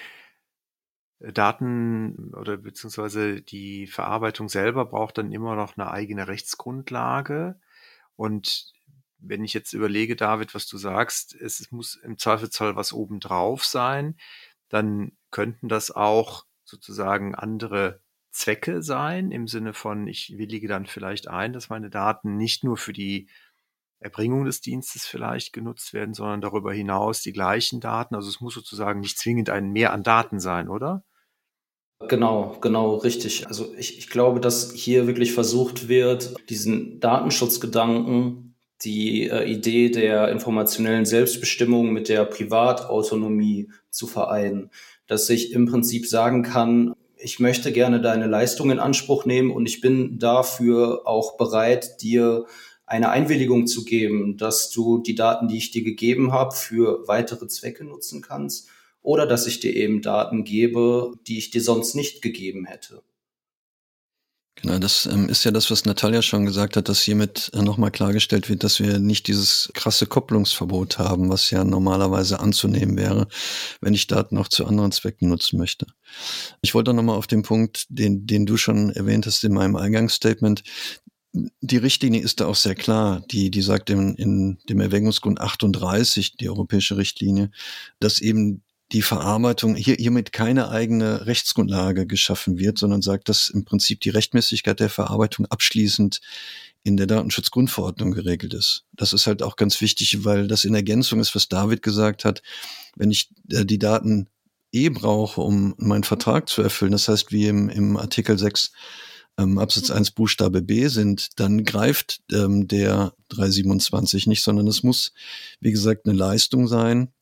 Daten oder beziehungsweise die Verarbeitung selber braucht dann immer noch eine eigene Rechtsgrundlage. Und wenn ich jetzt überlege, David, was du sagst, es muss im Zweifelsfall was obendrauf sein, dann könnten das auch sozusagen andere Zwecke sein, im Sinne von, ich willige dann vielleicht ein, dass meine Daten nicht nur für die Erbringung des Dienstes vielleicht genutzt werden, sondern darüber hinaus die gleichen Daten. Also es muss sozusagen nicht zwingend ein Mehr an Daten sein, oder? Genau, genau, richtig. Also ich, ich glaube, dass hier wirklich versucht wird, diesen Datenschutzgedanken, die äh, Idee der informationellen Selbstbestimmung mit der Privatautonomie zu vereinen. Dass ich im Prinzip sagen kann, ich möchte gerne deine Leistung in Anspruch nehmen und ich bin dafür auch bereit, dir eine Einwilligung zu geben, dass du die Daten, die ich dir gegeben habe, für weitere Zwecke nutzen kannst oder dass ich dir eben Daten gebe, die ich dir sonst nicht gegeben hätte. Genau, das ähm, ist ja das, was Natalia schon gesagt hat, dass hiermit äh, nochmal klargestellt wird, dass wir nicht dieses krasse Kopplungsverbot haben, was ja normalerweise anzunehmen wäre, wenn ich Daten auch zu anderen Zwecken nutzen möchte. Ich wollte nochmal auf den Punkt, den, den du schon erwähnt hast in meinem Eingangsstatement, die Richtlinie ist da auch sehr klar. Die, die sagt in, in dem Erwägungsgrund 38, die europäische Richtlinie, dass eben die Verarbeitung hier, hiermit keine eigene Rechtsgrundlage geschaffen wird, sondern sagt, dass im Prinzip die Rechtmäßigkeit der Verarbeitung abschließend in der Datenschutzgrundverordnung geregelt ist. Das ist halt auch ganz wichtig, weil das in Ergänzung ist, was David gesagt hat. Wenn ich äh, die Daten eh brauche, um meinen Vertrag zu erfüllen, das heißt, wie im, im Artikel 6 ähm, Absatz 1 Buchstabe B sind, dann greift ähm, der 327 nicht, sondern es muss, wie gesagt, eine Leistung sein,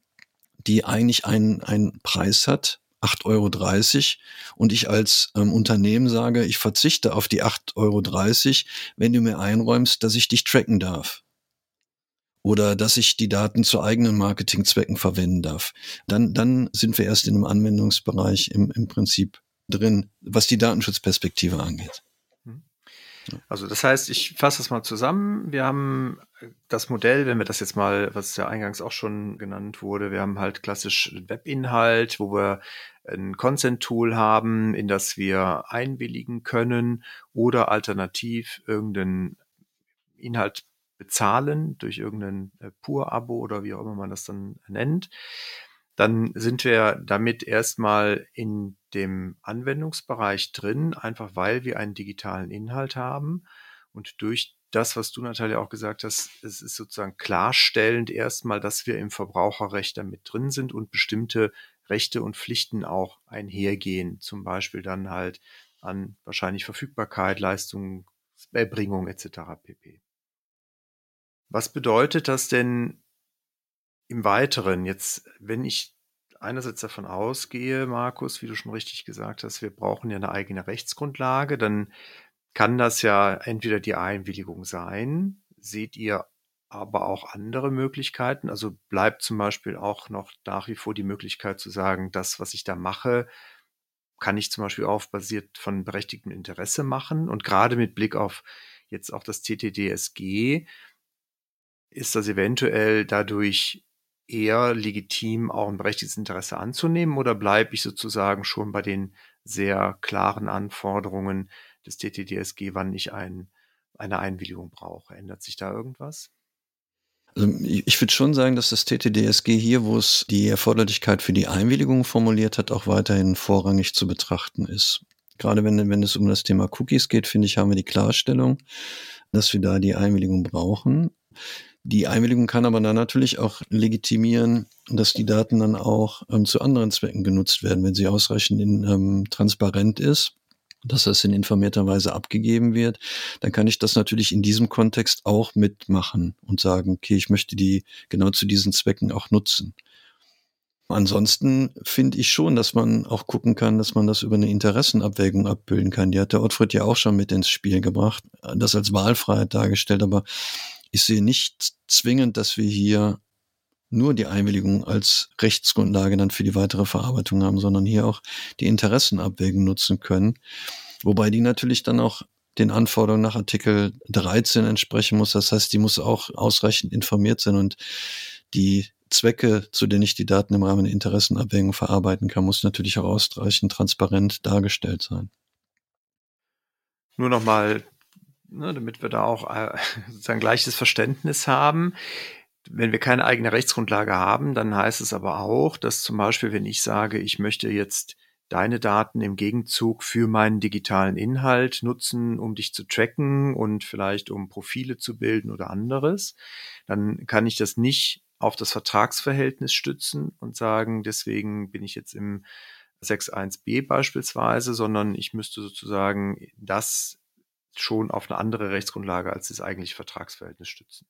die eigentlich einen, einen Preis hat, 8,30 Euro und ich als ähm, Unternehmen sage, ich verzichte auf die 8,30 Euro, wenn du mir einräumst, dass ich dich tracken darf. oder dass ich die Daten zu eigenen Marketingzwecken verwenden darf. Dann, dann sind wir erst in einem Anwendungsbereich im, im Prinzip drin, was die Datenschutzperspektive angeht. Also das heißt, ich fasse das mal zusammen. Wir haben das Modell, wenn wir das jetzt mal, was ja eingangs auch schon genannt wurde, wir haben halt klassisch Webinhalt, wo wir ein Consent-Tool haben, in das wir einwilligen können oder alternativ irgendeinen Inhalt bezahlen durch irgendein äh, Pur-Abo oder wie auch immer man das dann nennt dann sind wir damit erstmal in dem Anwendungsbereich drin, einfach weil wir einen digitalen Inhalt haben und durch das, was du Natalia auch gesagt hast, es ist sozusagen klarstellend erstmal, dass wir im Verbraucherrecht damit drin sind und bestimmte Rechte und Pflichten auch einhergehen, zum Beispiel dann halt an wahrscheinlich Verfügbarkeit, Leistungserbringung etc. pp. Was bedeutet das denn im Weiteren, jetzt, wenn ich einerseits davon ausgehe, Markus, wie du schon richtig gesagt hast, wir brauchen ja eine eigene Rechtsgrundlage, dann kann das ja entweder die Einwilligung sein. Seht ihr aber auch andere Möglichkeiten? Also bleibt zum Beispiel auch noch nach wie vor die Möglichkeit zu sagen, das, was ich da mache, kann ich zum Beispiel auf basiert von berechtigtem Interesse machen. Und gerade mit Blick auf jetzt auch das TTDSG ist das eventuell dadurch eher legitim, auch ein berechtigtes Interesse anzunehmen oder bleibe ich sozusagen schon bei den sehr klaren Anforderungen des TTDSG, wann ich ein, eine Einwilligung brauche? Ändert sich da irgendwas? Also ich würde schon sagen, dass das TTDSG hier, wo es die Erforderlichkeit für die Einwilligung formuliert hat, auch weiterhin vorrangig zu betrachten ist. Gerade wenn, wenn es um das Thema Cookies geht, finde ich, haben wir die Klarstellung, dass wir da die Einwilligung brauchen. Die Einwilligung kann aber dann natürlich auch legitimieren, dass die Daten dann auch ähm, zu anderen Zwecken genutzt werden, wenn sie ausreichend in, ähm, transparent ist dass das in informierter Weise abgegeben wird, dann kann ich das natürlich in diesem Kontext auch mitmachen und sagen, okay, ich möchte die genau zu diesen Zwecken auch nutzen. Ansonsten finde ich schon, dass man auch gucken kann, dass man das über eine Interessenabwägung abbilden kann. Die hat der Ottfried ja auch schon mit ins Spiel gebracht, das als Wahlfreiheit dargestellt, aber ich sehe nicht zwingend, dass wir hier nur die Einwilligung als Rechtsgrundlage dann für die weitere Verarbeitung haben, sondern hier auch die Interessenabwägung nutzen können. Wobei die natürlich dann auch den Anforderungen nach Artikel 13 entsprechen muss. Das heißt, die muss auch ausreichend informiert sein und die Zwecke, zu denen ich die Daten im Rahmen der Interessenabwägung verarbeiten kann, muss natürlich auch ausreichend transparent dargestellt sein. Nur nochmal ne, damit wir da auch äh, sozusagen gleiches Verständnis haben. Wenn wir keine eigene Rechtsgrundlage haben, dann heißt es aber auch, dass zum Beispiel, wenn ich sage, ich möchte jetzt deine Daten im Gegenzug für meinen digitalen Inhalt nutzen, um dich zu tracken und vielleicht um Profile zu bilden oder anderes, dann kann ich das nicht auf das Vertragsverhältnis stützen und sagen, deswegen bin ich jetzt im 6.1b beispielsweise, sondern ich müsste sozusagen das schon auf eine andere Rechtsgrundlage als das eigentliche Vertragsverhältnis stützen.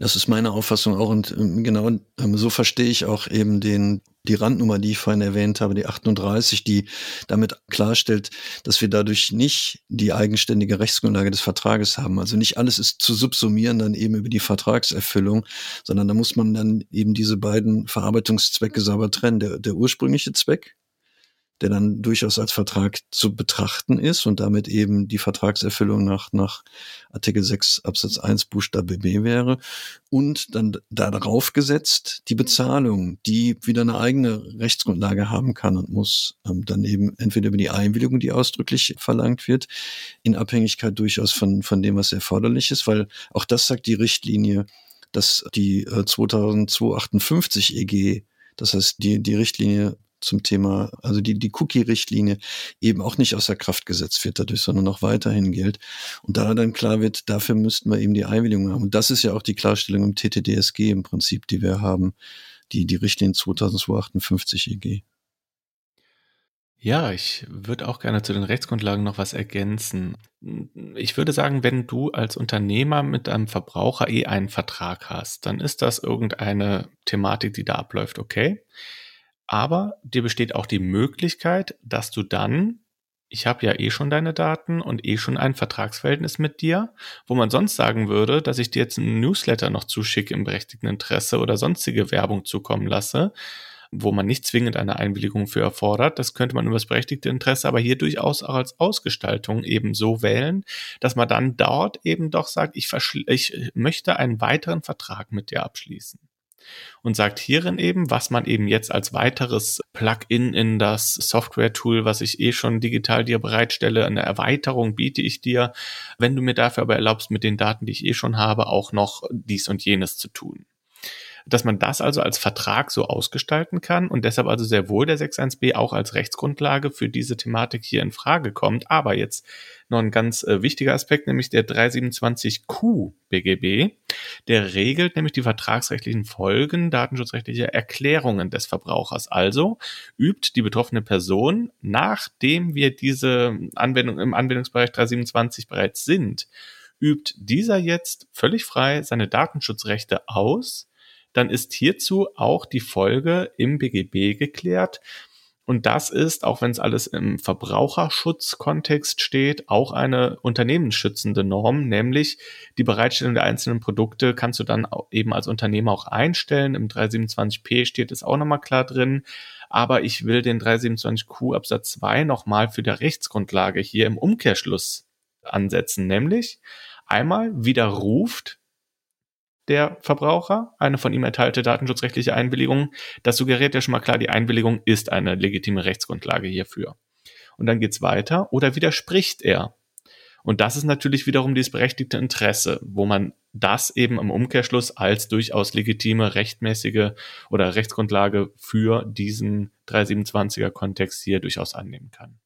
Das ist meine Auffassung auch und ähm, genau ähm, so verstehe ich auch eben den, die Randnummer, die ich vorhin erwähnt habe, die 38, die damit klarstellt, dass wir dadurch nicht die eigenständige Rechtsgrundlage des Vertrages haben. Also nicht alles ist zu subsumieren dann eben über die Vertragserfüllung, sondern da muss man dann eben diese beiden Verarbeitungszwecke sauber trennen. Der, der ursprüngliche Zweck, der dann durchaus als Vertrag zu betrachten ist und damit eben die Vertragserfüllung nach, nach Artikel 6 Absatz 1 Buchstabe B wäre. Und dann darauf gesetzt die Bezahlung, die wieder eine eigene Rechtsgrundlage haben kann und muss ähm, dann eben entweder über die Einwilligung, die ausdrücklich verlangt wird, in Abhängigkeit durchaus von, von dem, was erforderlich ist, weil auch das sagt die Richtlinie, dass die äh, 2258 EG das heißt, die, die Richtlinie zum Thema, also die, die Cookie-Richtlinie eben auch nicht außer Kraft gesetzt wird dadurch, sondern noch weiterhin gilt. Und da dann klar wird, dafür müssten wir eben die Einwilligung haben. Und das ist ja auch die Klarstellung im TTDSG im Prinzip, die wir haben, die, die Richtlinie 2258 EG. Ja, ich würde auch gerne zu den Rechtsgrundlagen noch was ergänzen. Ich würde sagen, wenn du als Unternehmer mit einem Verbraucher eh einen Vertrag hast, dann ist das irgendeine Thematik, die da abläuft, okay. Aber dir besteht auch die Möglichkeit, dass du dann ich habe ja eh schon deine Daten und eh schon ein Vertragsverhältnis mit dir, wo man sonst sagen würde, dass ich dir jetzt einen Newsletter noch zuschicke im berechtigten Interesse oder sonstige Werbung zukommen lasse, wo man nicht zwingend eine Einwilligung für erfordert. Das könnte man über das berechtigte Interesse aber hier durchaus auch als Ausgestaltung eben so wählen, dass man dann dort eben doch sagt, ich, ich möchte einen weiteren Vertrag mit dir abschließen und sagt hierin eben, was man eben jetzt als weiteres Plugin in das Software-Tool, was ich eh schon digital dir bereitstelle, eine Erweiterung biete ich dir, wenn du mir dafür aber erlaubst, mit den Daten, die ich eh schon habe, auch noch dies und jenes zu tun dass man das also als Vertrag so ausgestalten kann und deshalb also sehr wohl der 6.1b auch als Rechtsgrundlage für diese Thematik hier in Frage kommt. Aber jetzt noch ein ganz äh, wichtiger Aspekt, nämlich der 327q BGB. Der regelt nämlich die vertragsrechtlichen Folgen datenschutzrechtlicher Erklärungen des Verbrauchers. Also übt die betroffene Person, nachdem wir diese Anwendung im Anwendungsbereich 327 bereits sind, übt dieser jetzt völlig frei seine Datenschutzrechte aus dann ist hierzu auch die Folge im BGB geklärt. Und das ist, auch wenn es alles im Verbraucherschutzkontext steht, auch eine unternehmensschützende Norm, nämlich die Bereitstellung der einzelnen Produkte kannst du dann eben als Unternehmer auch einstellen. Im 327p steht es auch nochmal klar drin. Aber ich will den 327q Absatz 2 nochmal für der Rechtsgrundlage hier im Umkehrschluss ansetzen, nämlich einmal widerruft der Verbraucher eine von ihm erteilte datenschutzrechtliche Einwilligung. Das suggeriert ja schon mal klar, die Einwilligung ist eine legitime Rechtsgrundlage hierfür. Und dann geht's weiter. Oder widerspricht er? Und das ist natürlich wiederum dieses berechtigte Interesse, wo man das eben im Umkehrschluss als durchaus legitime, rechtmäßige oder Rechtsgrundlage für diesen 327er Kontext hier durchaus annehmen kann.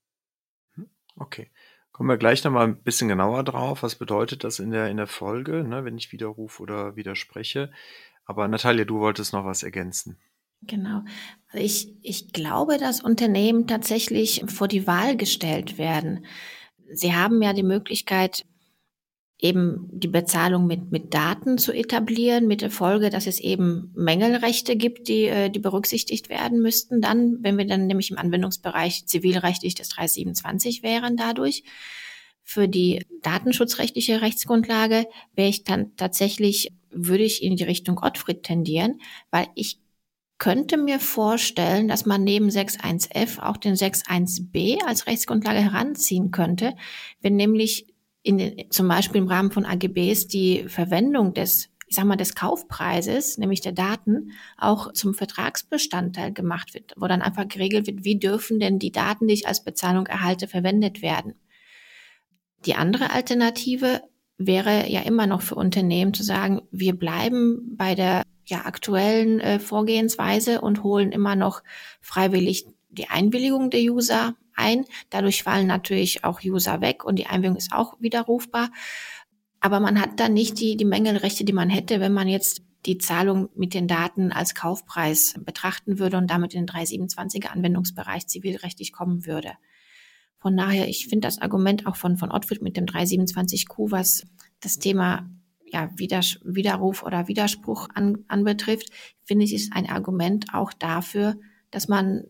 Okay. Kommen wir gleich nochmal ein bisschen genauer drauf. Was bedeutet das in der, in der Folge, ne, wenn ich widerrufe oder widerspreche? Aber Natalia, du wolltest noch was ergänzen. Genau. Also ich, ich glaube, dass Unternehmen tatsächlich vor die Wahl gestellt werden. Sie haben ja die Möglichkeit, eben die Bezahlung mit, mit Daten zu etablieren, mit der Folge, dass es eben Mängelrechte gibt, die, äh, die berücksichtigt werden müssten. Dann, wenn wir dann nämlich im Anwendungsbereich zivilrechtlich des 327 wären dadurch. Für die datenschutzrechtliche Rechtsgrundlage wäre ich dann tatsächlich, würde ich in die Richtung Gottfried tendieren, weil ich könnte mir vorstellen, dass man neben 6.1f auch den 6.1b als Rechtsgrundlage heranziehen könnte, wenn nämlich in den, zum Beispiel im Rahmen von AGBs die Verwendung des ich sag mal, des Kaufpreises, nämlich der Daten, auch zum Vertragsbestandteil gemacht wird, wo dann einfach geregelt wird, wie dürfen denn die Daten, die ich als Bezahlung erhalte, verwendet werden. Die andere Alternative wäre ja immer noch für Unternehmen zu sagen, wir bleiben bei der ja, aktuellen äh, Vorgehensweise und holen immer noch freiwillig die Einwilligung der User ein. Dadurch fallen natürlich auch User weg und die Einwilligung ist auch widerrufbar. Aber man hat dann nicht die, die Mängelrechte, die man hätte, wenn man jetzt die Zahlung mit den Daten als Kaufpreis betrachten würde und damit in den 327er Anwendungsbereich zivilrechtlich kommen würde. Von daher, ich finde das Argument auch von, von Ottfried mit dem 327Q, was das Thema ja, Widerruf oder Widerspruch an, anbetrifft, finde ich, ist ein Argument auch dafür, dass man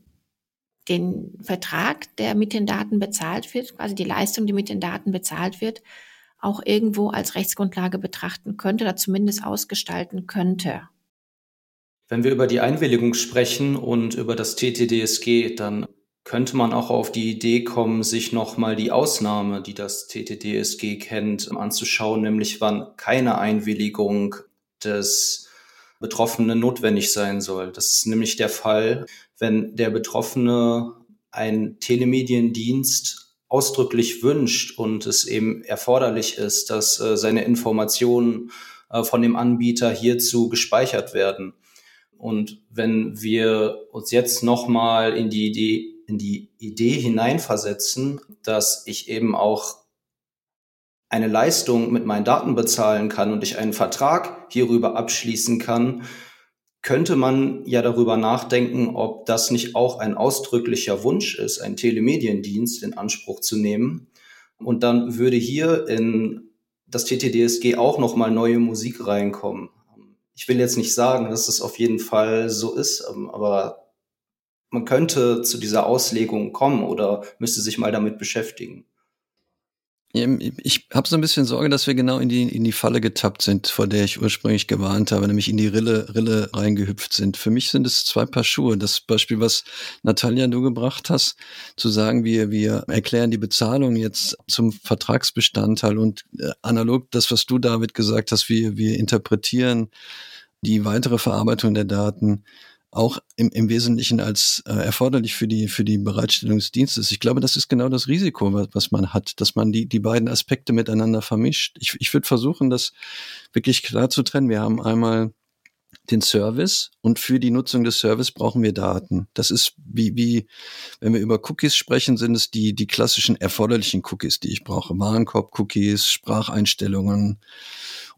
den Vertrag, der mit den Daten bezahlt wird, quasi die Leistung, die mit den Daten bezahlt wird, auch irgendwo als Rechtsgrundlage betrachten könnte oder zumindest ausgestalten könnte. Wenn wir über die Einwilligung sprechen und über das TTDSG, dann könnte man auch auf die Idee kommen, sich nochmal die Ausnahme, die das TTDSG kennt, anzuschauen, nämlich wann keine Einwilligung des Betroffenen notwendig sein soll. Das ist nämlich der Fall, wenn der Betroffene einen Telemediendienst ausdrücklich wünscht und es eben erforderlich ist, dass äh, seine Informationen äh, von dem Anbieter hierzu gespeichert werden. Und wenn wir uns jetzt nochmal in die Idee, in die Idee hineinversetzen, dass ich eben auch eine Leistung mit meinen Daten bezahlen kann und ich einen Vertrag hierüber abschließen kann, könnte man ja darüber nachdenken, ob das nicht auch ein ausdrücklicher Wunsch ist, einen Telemediendienst in Anspruch zu nehmen. Und dann würde hier in das TTDSG auch nochmal neue Musik reinkommen. Ich will jetzt nicht sagen, dass es auf jeden Fall so ist, aber man könnte zu dieser Auslegung kommen oder müsste sich mal damit beschäftigen. Ich habe so ein bisschen Sorge, dass wir genau in die, in die Falle getappt sind, vor der ich ursprünglich gewarnt habe, nämlich in die Rille, Rille reingehüpft sind. Für mich sind es zwei Paar Schuhe. Das Beispiel, was Natalia du gebracht hast, zu sagen, wir, wir erklären die Bezahlung jetzt zum Vertragsbestandteil und äh, analog das, was du, David, gesagt hast, wir, wir interpretieren die weitere Verarbeitung der Daten auch im, im Wesentlichen als äh, erforderlich für die, für die Bereitstellung des Dienstes. Ich glaube, das ist genau das Risiko, was, was man hat, dass man die, die beiden Aspekte miteinander vermischt. Ich, ich würde versuchen, das wirklich klar zu trennen. Wir haben einmal den Service und für die Nutzung des Service brauchen wir Daten. Das ist wie, wie, wenn wir über Cookies sprechen, sind es die, die klassischen erforderlichen Cookies, die ich brauche. Warenkorb-Cookies, Spracheinstellungen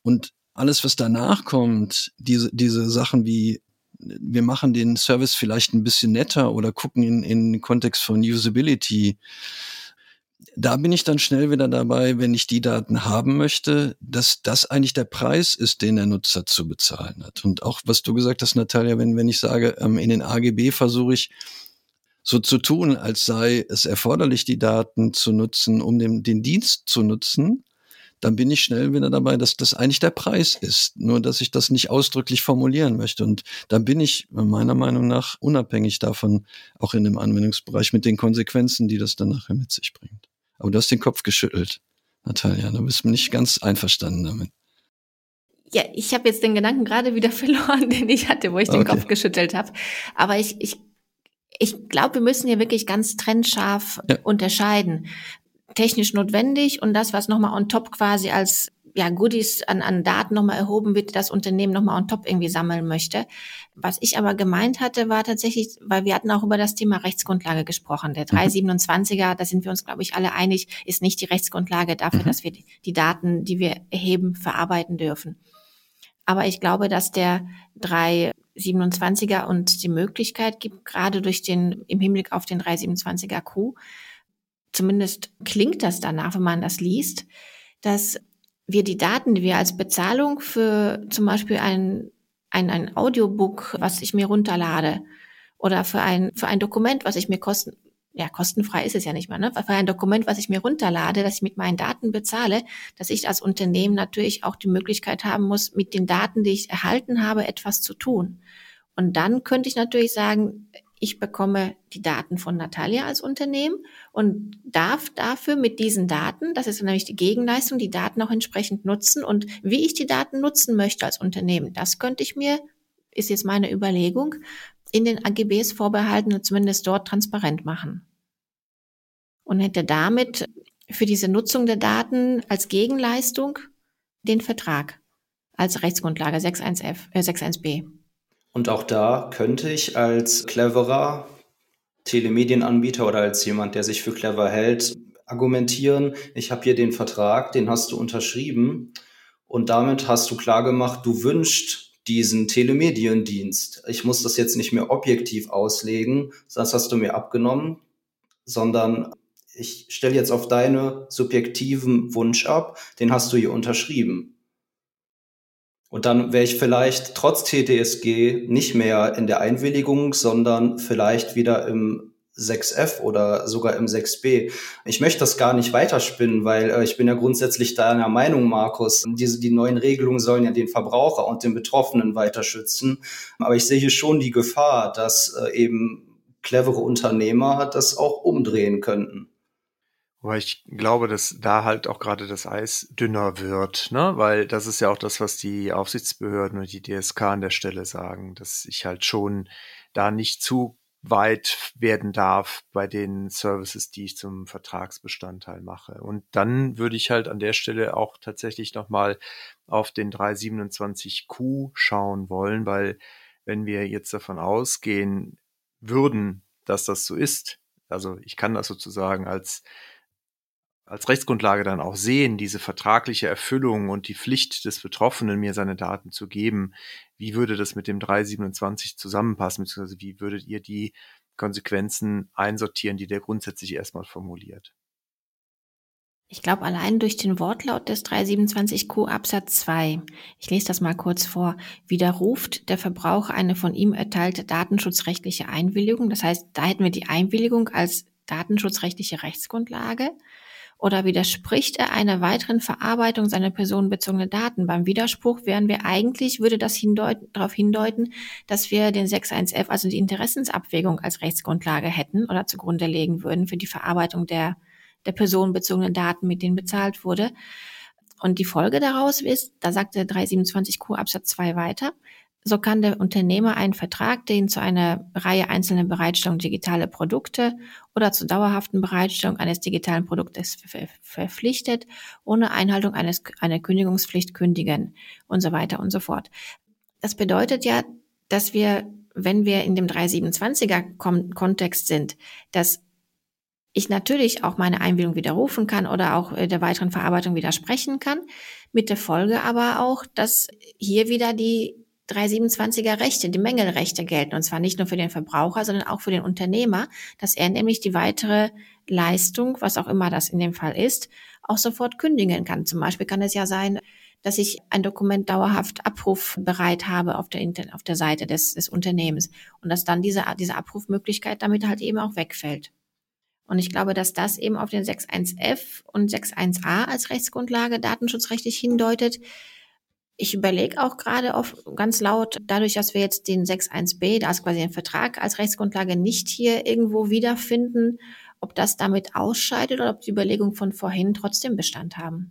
und alles, was danach kommt, diese, diese Sachen wie wir machen den Service vielleicht ein bisschen netter oder gucken in, in den Kontext von Usability. Da bin ich dann schnell wieder dabei, wenn ich die Daten haben möchte, dass das eigentlich der Preis ist, den der Nutzer zu bezahlen hat. Und auch was du gesagt hast, Natalia, wenn, wenn ich sage, ähm, in den AGB versuche ich so zu tun, als sei es erforderlich, die Daten zu nutzen, um den, den Dienst zu nutzen, dann bin ich schnell wieder dabei, dass das eigentlich der Preis ist. Nur, dass ich das nicht ausdrücklich formulieren möchte. Und dann bin ich meiner Meinung nach unabhängig davon, auch in dem Anwendungsbereich mit den Konsequenzen, die das dann nachher mit sich bringt. Aber du hast den Kopf geschüttelt, Natalia. Du bist nicht ganz einverstanden damit. Ja, ich habe jetzt den Gedanken gerade wieder verloren, den ich hatte, wo ich den okay. Kopf geschüttelt habe. Aber ich, ich, ich glaube, wir müssen hier wirklich ganz trennscharf ja. unterscheiden technisch notwendig und das, was nochmal on top quasi als ja, Goodies an, an Daten nochmal erhoben wird, das Unternehmen nochmal on top irgendwie sammeln möchte. Was ich aber gemeint hatte, war tatsächlich, weil wir hatten auch über das Thema Rechtsgrundlage gesprochen. Der 327er, mhm. da sind wir uns, glaube ich, alle einig, ist nicht die Rechtsgrundlage dafür, mhm. dass wir die, die Daten, die wir erheben, verarbeiten dürfen. Aber ich glaube, dass der 327er uns die Möglichkeit gibt, gerade durch den, im Hinblick auf den 327er Q, zumindest klingt das danach, wenn man das liest, dass wir die Daten, die wir als Bezahlung für zum Beispiel ein, ein, ein Audiobook, was ich mir runterlade, oder für ein, für ein Dokument, was ich mir kosten, ja, kostenfrei ist es ja nicht mehr, ne? Für ein Dokument, was ich mir runterlade, das ich mit meinen Daten bezahle, dass ich als Unternehmen natürlich auch die Möglichkeit haben muss, mit den Daten, die ich erhalten habe, etwas zu tun. Und dann könnte ich natürlich sagen, ich bekomme die Daten von Natalia als Unternehmen und darf dafür mit diesen Daten, das ist nämlich die Gegenleistung, die Daten auch entsprechend nutzen und wie ich die Daten nutzen möchte als Unternehmen, das könnte ich mir, ist jetzt meine Überlegung, in den AGBs vorbehalten und zumindest dort transparent machen. Und hätte damit für diese Nutzung der Daten als Gegenleistung den Vertrag als Rechtsgrundlage 61F, äh 61b. Und auch da könnte ich als cleverer Telemedienanbieter oder als jemand, der sich für clever hält, argumentieren, ich habe hier den Vertrag, den hast du unterschrieben und damit hast du klar gemacht, du wünschst diesen Telemediendienst. Ich muss das jetzt nicht mehr objektiv auslegen, das hast du mir abgenommen, sondern ich stelle jetzt auf deine subjektiven Wunsch ab, den hast du hier unterschrieben. Und dann wäre ich vielleicht trotz TTSG nicht mehr in der Einwilligung, sondern vielleicht wieder im 6F oder sogar im 6B. Ich möchte das gar nicht weiterspinnen, weil äh, ich bin ja grundsätzlich deiner Meinung, Markus. Diese, die neuen Regelungen sollen ja den Verbraucher und den Betroffenen weiter schützen. Aber ich sehe hier schon die Gefahr, dass äh, eben clevere Unternehmer das auch umdrehen könnten. Aber ich glaube, dass da halt auch gerade das Eis dünner wird, ne? Weil das ist ja auch das, was die Aufsichtsbehörden und die DSK an der Stelle sagen, dass ich halt schon da nicht zu weit werden darf bei den Services, die ich zum Vertragsbestandteil mache. Und dann würde ich halt an der Stelle auch tatsächlich nochmal auf den 327Q schauen wollen, weil wenn wir jetzt davon ausgehen würden, dass das so ist, also ich kann das sozusagen als als Rechtsgrundlage dann auch sehen, diese vertragliche Erfüllung und die Pflicht des Betroffenen, mir seine Daten zu geben, wie würde das mit dem 327 zusammenpassen, beziehungsweise wie würdet ihr die Konsequenzen einsortieren, die der grundsätzlich erstmal formuliert? Ich glaube, allein durch den Wortlaut des 327q Absatz 2, ich lese das mal kurz vor, widerruft der Verbraucher eine von ihm erteilte datenschutzrechtliche Einwilligung. Das heißt, da hätten wir die Einwilligung als datenschutzrechtliche Rechtsgrundlage. Oder widerspricht er einer weiteren Verarbeitung seiner personenbezogenen Daten? Beim Widerspruch wären wir eigentlich, würde das hindeuten, darauf hindeuten, dass wir den 6111, also die Interessensabwägung als Rechtsgrundlage hätten oder zugrunde legen würden für die Verarbeitung der der personenbezogenen Daten, mit denen bezahlt wurde. Und die Folge daraus ist, da sagt der 327q Absatz 2 weiter, so kann der Unternehmer einen Vertrag, den zu einer Reihe einzelner Bereitstellung digitale Produkte oder zur dauerhaften Bereitstellung eines digitalen Produktes verpflichtet, ohne Einhaltung eines, einer Kündigungspflicht kündigen und so weiter und so fort. Das bedeutet ja, dass wir, wenn wir in dem 327er Kontext sind, dass ich natürlich auch meine Einwilligung widerrufen kann oder auch äh, der weiteren Verarbeitung widersprechen kann. Mit der Folge aber auch, dass hier wieder die 327er Rechte, die Mängelrechte gelten. Und zwar nicht nur für den Verbraucher, sondern auch für den Unternehmer, dass er nämlich die weitere Leistung, was auch immer das in dem Fall ist, auch sofort kündigen kann. Zum Beispiel kann es ja sein, dass ich ein Dokument dauerhaft abrufbereit habe auf der, Internet, auf der Seite des, des Unternehmens und dass dann diese, diese Abrufmöglichkeit damit halt eben auch wegfällt. Und ich glaube, dass das eben auf den 6.1f und 6.1a als Rechtsgrundlage datenschutzrechtlich hindeutet. Ich überlege auch gerade ganz laut, dadurch, dass wir jetzt den 6.1b, da ist quasi ein Vertrag als Rechtsgrundlage nicht hier irgendwo wiederfinden, ob das damit ausscheidet oder ob die Überlegungen von vorhin trotzdem Bestand haben.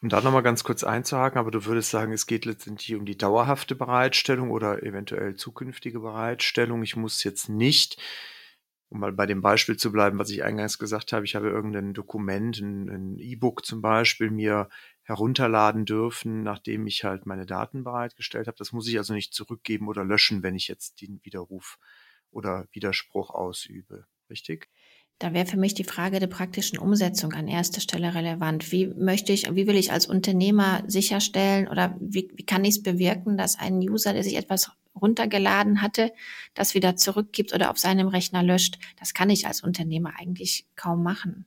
Um da nochmal ganz kurz einzuhaken, aber du würdest sagen, es geht letztendlich um die dauerhafte Bereitstellung oder eventuell zukünftige Bereitstellung. Ich muss jetzt nicht um mal bei dem Beispiel zu bleiben, was ich eingangs gesagt habe, ich habe irgendein Dokument, ein E-Book zum Beispiel, mir herunterladen dürfen, nachdem ich halt meine Daten bereitgestellt habe. Das muss ich also nicht zurückgeben oder löschen, wenn ich jetzt den Widerruf oder Widerspruch ausübe. Richtig? Da wäre für mich die Frage der praktischen Umsetzung an erster Stelle relevant. Wie möchte ich, wie will ich als Unternehmer sicherstellen oder wie, wie kann ich es bewirken, dass ein User, der sich etwas runtergeladen hatte, das wieder zurückgibt oder auf seinem Rechner löscht. Das kann ich als Unternehmer eigentlich kaum machen.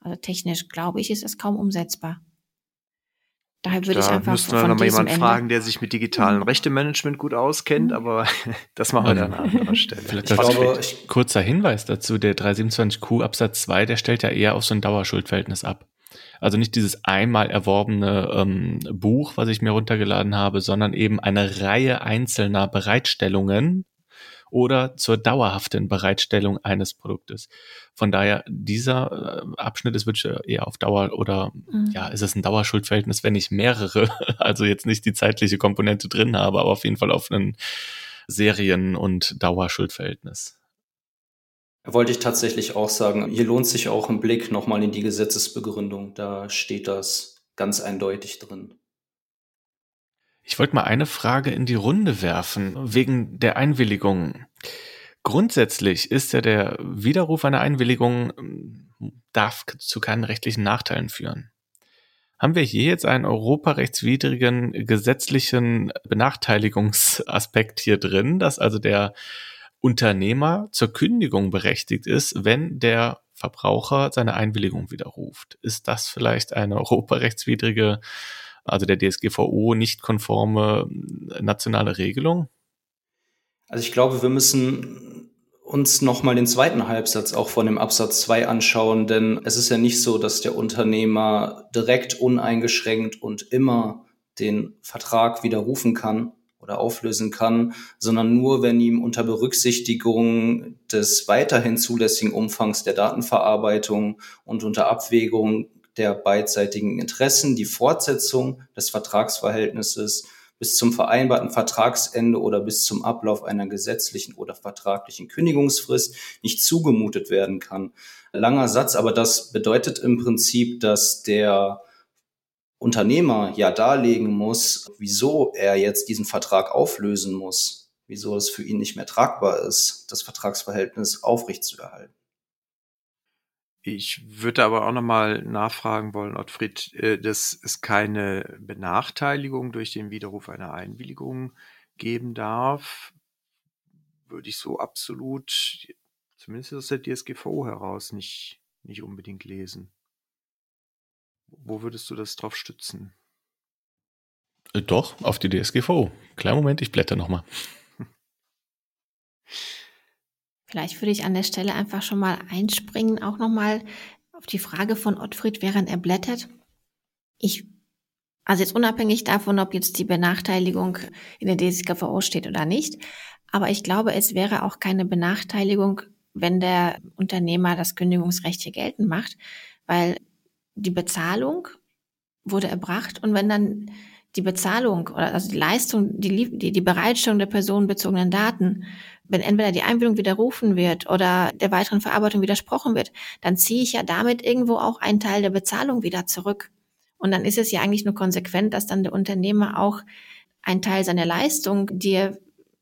Also technisch glaube ich, ist es kaum umsetzbar. Daher würde da ich einfach müssten wir nochmal jemanden fragen, der sich mit digitalen mhm. Rechtemanagement gut auskennt, mhm. aber das machen wir dann an anderer Stelle. Vielleicht ich glaube, ich kurzer Hinweis dazu, der 327Q Absatz 2, der stellt ja eher auf so ein Dauerschuldverhältnis ab. Also nicht dieses einmal erworbene ähm, Buch, was ich mir runtergeladen habe, sondern eben eine Reihe einzelner Bereitstellungen oder zur dauerhaften Bereitstellung eines Produktes. Von daher, dieser äh, Abschnitt ist wirklich eher auf Dauer oder mhm. ja, ist es ein Dauerschuldverhältnis, wenn ich mehrere, also jetzt nicht die zeitliche Komponente drin habe, aber auf jeden Fall auf ein Serien- und Dauerschuldverhältnis. Wollte ich tatsächlich auch sagen, hier lohnt sich auch ein Blick nochmal in die Gesetzesbegründung. Da steht das ganz eindeutig drin. Ich wollte mal eine Frage in die Runde werfen, wegen der Einwilligung. Grundsätzlich ist ja der Widerruf einer Einwilligung, darf zu keinen rechtlichen Nachteilen führen. Haben wir hier jetzt einen europarechtswidrigen gesetzlichen Benachteiligungsaspekt hier drin, dass also der Unternehmer zur Kündigung berechtigt ist, wenn der Verbraucher seine Einwilligung widerruft. Ist das vielleicht eine europarechtswidrige, also der DSGVO nicht konforme nationale Regelung? Also ich glaube, wir müssen uns nochmal den zweiten Halbsatz auch von dem Absatz 2 anschauen, denn es ist ja nicht so, dass der Unternehmer direkt uneingeschränkt und immer den Vertrag widerrufen kann, oder auflösen kann, sondern nur, wenn ihm unter Berücksichtigung des weiterhin zulässigen Umfangs der Datenverarbeitung und unter Abwägung der beidseitigen Interessen die Fortsetzung des Vertragsverhältnisses bis zum vereinbarten Vertragsende oder bis zum Ablauf einer gesetzlichen oder vertraglichen Kündigungsfrist nicht zugemutet werden kann. Langer Satz, aber das bedeutet im Prinzip, dass der Unternehmer ja darlegen muss, wieso er jetzt diesen Vertrag auflösen muss, wieso es für ihn nicht mehr tragbar ist, das Vertragsverhältnis aufrechtzuerhalten. Ich würde aber auch nochmal nachfragen wollen, Ottfried, äh, dass es keine Benachteiligung durch den Widerruf einer Einwilligung geben darf, würde ich so absolut, zumindest aus der DSGVO heraus, nicht, nicht unbedingt lesen. wo würdest du das drauf stützen? Äh, doch, auf die DSGVO. Kleinen Moment, ich blätter nochmal. Vielleicht würde ich an der Stelle einfach schon mal einspringen, auch nochmal auf die Frage von Ottfried, während er blättert. Ich, also jetzt unabhängig davon, ob jetzt die Benachteiligung in der DSGVO steht oder nicht, aber ich glaube, es wäre auch keine Benachteiligung, wenn der Unternehmer das Kündigungsrecht hier geltend macht, weil die Bezahlung wurde erbracht und wenn dann die Bezahlung oder also die Leistung, die, die, die Bereitstellung der personenbezogenen Daten, wenn entweder die Einwilligung widerrufen wird oder der weiteren Verarbeitung widersprochen wird, dann ziehe ich ja damit irgendwo auch einen Teil der Bezahlung wieder zurück. Und dann ist es ja eigentlich nur konsequent, dass dann der Unternehmer auch einen Teil seiner Leistung, die er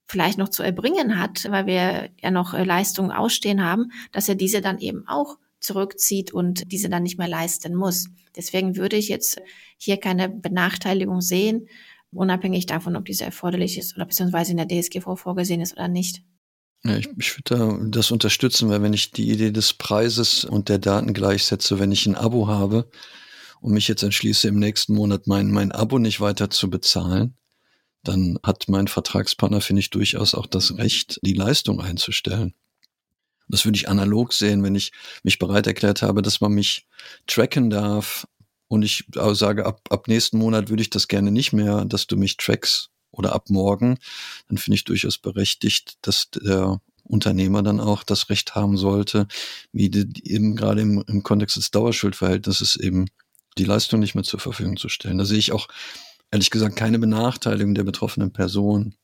vielleicht noch zu erbringen hat, weil wir ja noch äh, Leistungen ausstehen haben, dass er diese dann eben auch zurückzieht und diese dann nicht mehr leisten muss. Deswegen würde ich jetzt hier keine Benachteiligung sehen, unabhängig davon, ob diese erforderlich ist oder beziehungsweise in der DSGV vorgesehen ist oder nicht. Ja, ich, ich würde da das unterstützen, weil wenn ich die Idee des Preises und der Daten gleichsetze, wenn ich ein Abo habe und mich jetzt entschließe, im nächsten Monat mein, mein Abo nicht weiter zu bezahlen, dann hat mein Vertragspartner, finde ich, durchaus auch das Recht, die Leistung einzustellen. Das würde ich analog sehen, wenn ich mich bereit erklärt habe, dass man mich tracken darf und ich sage, ab, ab nächsten Monat würde ich das gerne nicht mehr, dass du mich trackst oder ab morgen, dann finde ich durchaus berechtigt, dass der Unternehmer dann auch das Recht haben sollte, wie eben gerade im, im Kontext des Dauerschuldverhältnisses eben die Leistung nicht mehr zur Verfügung zu stellen. Da sehe ich auch ehrlich gesagt keine Benachteiligung der betroffenen Person.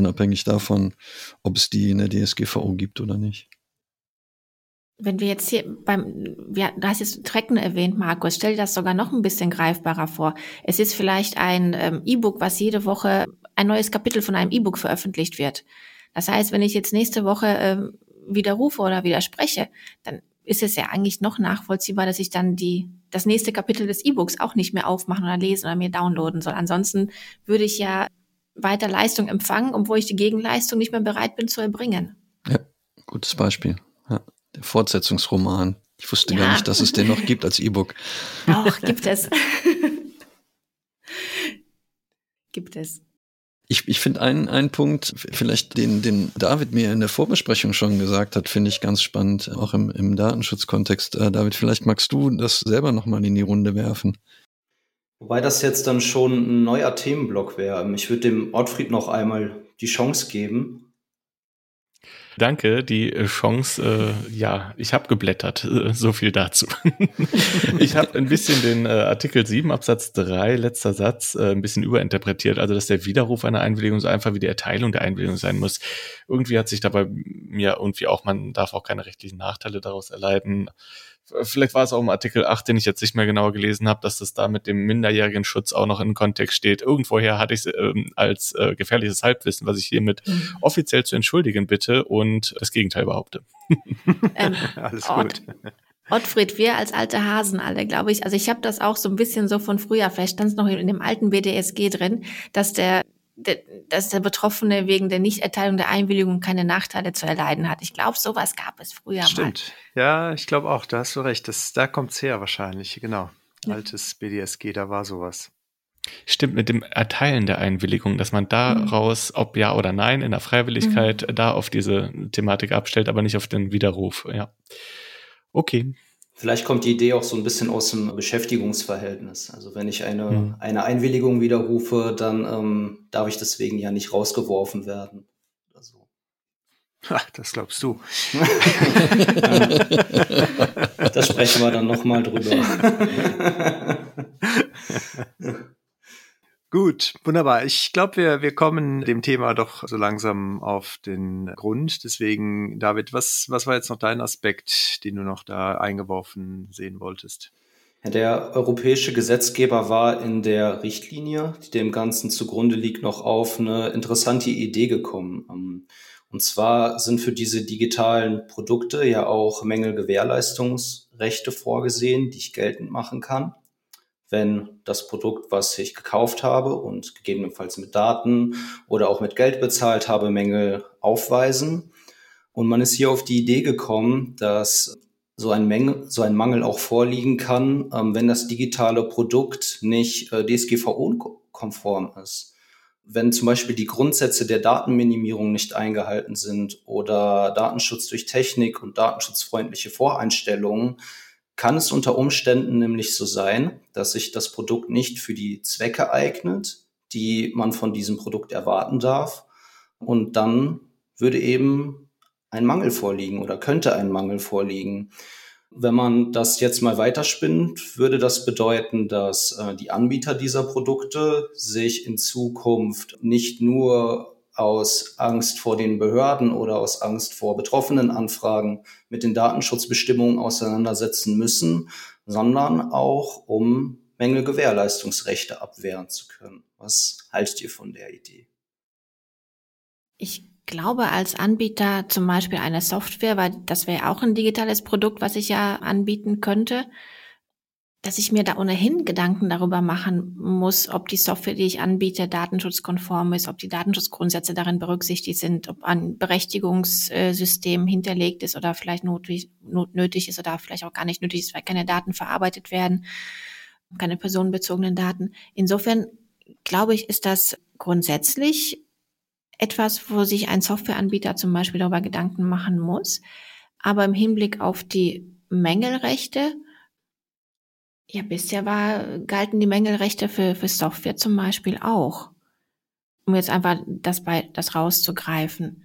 Unabhängig davon, ob es die in der DSGVO gibt oder nicht. Wenn wir jetzt hier beim, ja, du hast jetzt Tracken erwähnt, Markus, stell dir das sogar noch ein bisschen greifbarer vor. Es ist vielleicht ein ähm, E-Book, was jede Woche ein neues Kapitel von einem E-Book veröffentlicht wird. Das heißt, wenn ich jetzt nächste Woche ähm, widerrufe oder widerspreche, dann ist es ja eigentlich noch nachvollziehbar, dass ich dann die, das nächste Kapitel des E-Books auch nicht mehr aufmachen oder lesen oder mir downloaden soll. Ansonsten würde ich ja weiter Leistung empfangen, obwohl ich die Gegenleistung nicht mehr bereit bin zu erbringen. Ja, gutes Beispiel. Ja, der Fortsetzungsroman. Ich wusste ja. gar nicht, dass es den noch gibt als E-Book. Doch, gibt es. gibt es. Ich, ich finde einen, einen Punkt, vielleicht den, den David mir in der Vorbesprechung schon gesagt hat, finde ich ganz spannend, auch im, im Datenschutzkontext. Äh, David, vielleicht magst du das selber nochmal in die Runde werfen. Wobei das jetzt dann schon ein neuer Themenblock wäre. Ich würde dem Ottfried noch einmal die Chance geben. Danke, die äh, Chance, äh, ja, ich habe geblättert, äh, so viel dazu. ich habe ein bisschen den äh, Artikel 7 Absatz 3, letzter Satz, äh, ein bisschen überinterpretiert, also dass der Widerruf einer Einwilligung so einfach wie die Erteilung der Einwilligung sein muss. Irgendwie hat sich dabei mir irgendwie auch, man darf auch keine rechtlichen Nachteile daraus erleiden, vielleicht war es auch im Artikel 8, den ich jetzt nicht mehr genauer gelesen habe, dass das da mit dem minderjährigen Schutz auch noch in Kontext steht. Irgendwoher hatte ich es ähm, als äh, gefährliches Halbwissen, was ich hiermit mhm. offiziell zu entschuldigen bitte und das Gegenteil behaupte. Ähm, Alles gut. Ottfried, wir als alte Hasen alle, glaube ich. Also ich habe das auch so ein bisschen so von früher, vielleicht stand es noch in dem alten BDSG drin, dass der dass der Betroffene wegen der Nichterteilung der Einwilligung keine Nachteile zu erleiden hat. Ich glaube, sowas gab es früher Stimmt. mal. Ja, ich glaube auch, da hast du recht. Das, da kommt es her wahrscheinlich, genau. Ja. Altes BDSG, da war sowas. Stimmt, mit dem Erteilen der Einwilligung, dass man daraus, ob ja oder nein, in der Freiwilligkeit mhm. da auf diese Thematik abstellt, aber nicht auf den Widerruf. Ja. Okay. Vielleicht kommt die Idee auch so ein bisschen aus dem Beschäftigungsverhältnis. Also wenn ich eine, mhm. eine Einwilligung widerrufe, dann ähm, darf ich deswegen ja nicht rausgeworfen werden. So. Ach, das glaubst du. da sprechen wir dann nochmal drüber. Gut, wunderbar. Ich glaube, wir, wir kommen dem Thema doch so langsam auf den Grund. Deswegen, David, was, was war jetzt noch dein Aspekt, den du noch da eingeworfen sehen wolltest? Ja, der europäische Gesetzgeber war in der Richtlinie, die dem Ganzen zugrunde liegt, noch auf eine interessante Idee gekommen. Ähm, und zwar sind für diese digitalen Produkte ja auch Mängelgewährleistungsrechte vorgesehen, die ich geltend machen kann wenn das Produkt, was ich gekauft habe und gegebenenfalls mit Daten oder auch mit Geld bezahlt habe, Mängel aufweisen. Und man ist hier auf die Idee gekommen, dass so ein, Menge, so ein Mangel auch vorliegen kann, ähm, wenn das digitale Produkt nicht äh, DSGVO-konform ist. Wenn zum Beispiel die Grundsätze der Datenminimierung nicht eingehalten sind oder Datenschutz durch Technik und datenschutzfreundliche Voreinstellungen, kann es unter Umständen nämlich so sein, dass sich das Produkt nicht für die Zwecke eignet, die man von diesem Produkt erwarten darf. Und dann würde eben ein Mangel vorliegen oder könnte ein Mangel vorliegen. Wenn man das jetzt mal weiterspinnt, würde das bedeuten, dass äh, die Anbieter dieser Produkte sich in Zukunft nicht nur aus Angst vor den Behörden oder aus Angst vor betroffenen Anfragen mit den Datenschutzbestimmungen auseinandersetzen müssen, sondern auch um Mängelgewährleistungsrechte abwehren zu können. Was haltet ihr von der Idee? Ich glaube, als Anbieter zum Beispiel eine Software, weil das wäre auch ein digitales Produkt, was ich ja anbieten könnte, dass ich mir da ohnehin Gedanken darüber machen muss, ob die Software, die ich anbiete, datenschutzkonform ist, ob die Datenschutzgrundsätze darin berücksichtigt sind, ob ein Berechtigungssystem hinterlegt ist oder vielleicht nötig, nötig ist oder vielleicht auch gar nicht nötig ist, weil keine Daten verarbeitet werden, keine personenbezogenen Daten. Insofern glaube ich, ist das grundsätzlich etwas, wo sich ein Softwareanbieter zum Beispiel darüber Gedanken machen muss. Aber im Hinblick auf die Mängelrechte, ja, bisher war, galten die Mängelrechte für, für Software zum Beispiel auch. Um jetzt einfach das bei, das rauszugreifen.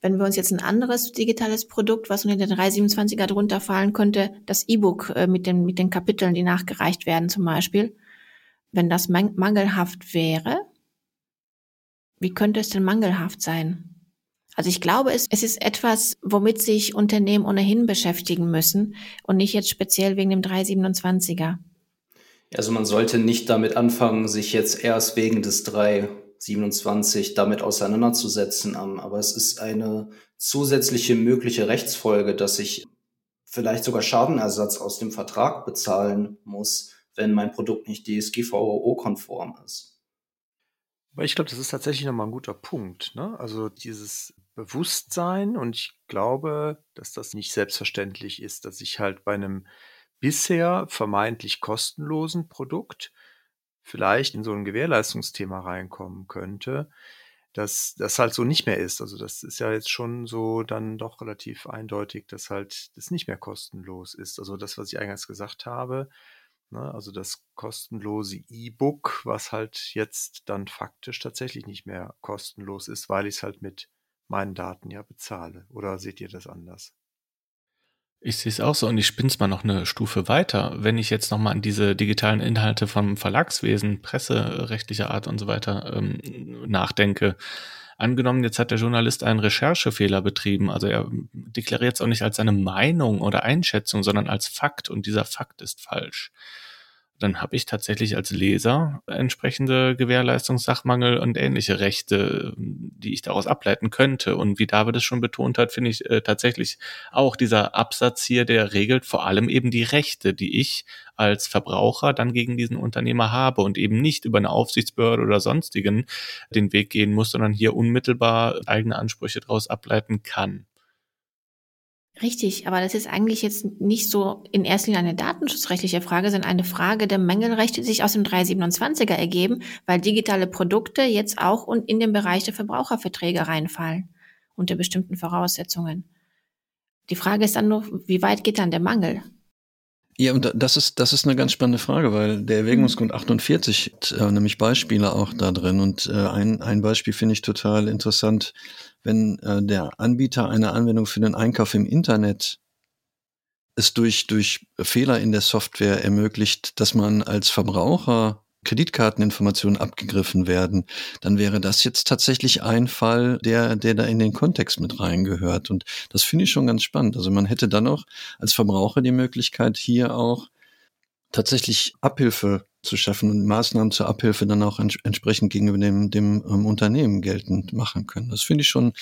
Wenn wir uns jetzt ein anderes digitales Produkt, was unter den 327er drunter fallen könnte, das E-Book äh, mit den, mit den Kapiteln, die nachgereicht werden zum Beispiel, wenn das mangelhaft wäre, wie könnte es denn mangelhaft sein? Also ich glaube, es, es ist etwas, womit sich Unternehmen ohnehin beschäftigen müssen und nicht jetzt speziell wegen dem 327er. Also man sollte nicht damit anfangen, sich jetzt erst wegen des 327 damit auseinanderzusetzen, aber es ist eine zusätzliche mögliche Rechtsfolge, dass ich vielleicht sogar Schadenersatz aus dem Vertrag bezahlen muss, wenn mein Produkt nicht DSGVO-konform ist. Ich glaube, das ist tatsächlich nochmal ein guter Punkt. Ne? Also dieses Bewusstsein und ich glaube, dass das nicht selbstverständlich ist, dass ich halt bei einem bisher vermeintlich kostenlosen Produkt vielleicht in so ein Gewährleistungsthema reinkommen könnte, dass das halt so nicht mehr ist. Also das ist ja jetzt schon so dann doch relativ eindeutig, dass halt das nicht mehr kostenlos ist. Also das, was ich eingangs gesagt habe, Ne? Also das kostenlose E-Book, was halt jetzt dann faktisch tatsächlich nicht mehr kostenlos ist, weil ich es halt mit meinen Daten ja bezahle. Oder seht ihr das anders? Ich sehe es auch so und ich spinne es mal noch eine Stufe weiter. Wenn ich jetzt nochmal an diese digitalen Inhalte vom Verlagswesen, presserechtlicher Art und so weiter ähm, nachdenke, Angenommen, jetzt hat der Journalist einen Recherchefehler betrieben, also er deklariert es auch nicht als seine Meinung oder Einschätzung, sondern als Fakt. Und dieser Fakt ist falsch dann habe ich tatsächlich als Leser entsprechende Gewährleistungssachmangel und ähnliche Rechte, die ich daraus ableiten könnte. Und wie David es schon betont hat, finde ich äh, tatsächlich auch dieser Absatz hier, der regelt vor allem eben die Rechte, die ich als Verbraucher dann gegen diesen Unternehmer habe und eben nicht über eine Aufsichtsbehörde oder sonstigen den Weg gehen muss, sondern hier unmittelbar eigene Ansprüche daraus ableiten kann. Richtig, aber das ist eigentlich jetzt nicht so in erster Linie eine datenschutzrechtliche Frage, sondern eine Frage der Mängelrechte, die sich aus dem 327er ergeben, weil digitale Produkte jetzt auch in den Bereich der Verbraucherverträge reinfallen, unter bestimmten Voraussetzungen. Die Frage ist dann nur, wie weit geht dann der Mangel? Ja, und das ist, das ist eine ganz spannende Frage, weil der Erwägungsgrund 48 hat äh, nämlich Beispiele auch da drin. Und äh, ein, ein Beispiel finde ich total interessant wenn äh, der Anbieter eine Anwendung für den Einkauf im Internet es durch, durch Fehler in der Software ermöglicht, dass man als Verbraucher Kreditkarteninformationen abgegriffen werden, dann wäre das jetzt tatsächlich ein Fall, der, der da in den Kontext mit reingehört. Und das finde ich schon ganz spannend. Also man hätte dann auch als Verbraucher die Möglichkeit, hier auch tatsächlich Abhilfe zu schaffen und Maßnahmen zur Abhilfe dann auch ents entsprechend gegenüber dem, dem ähm, Unternehmen geltend machen können. Das finde ich schon,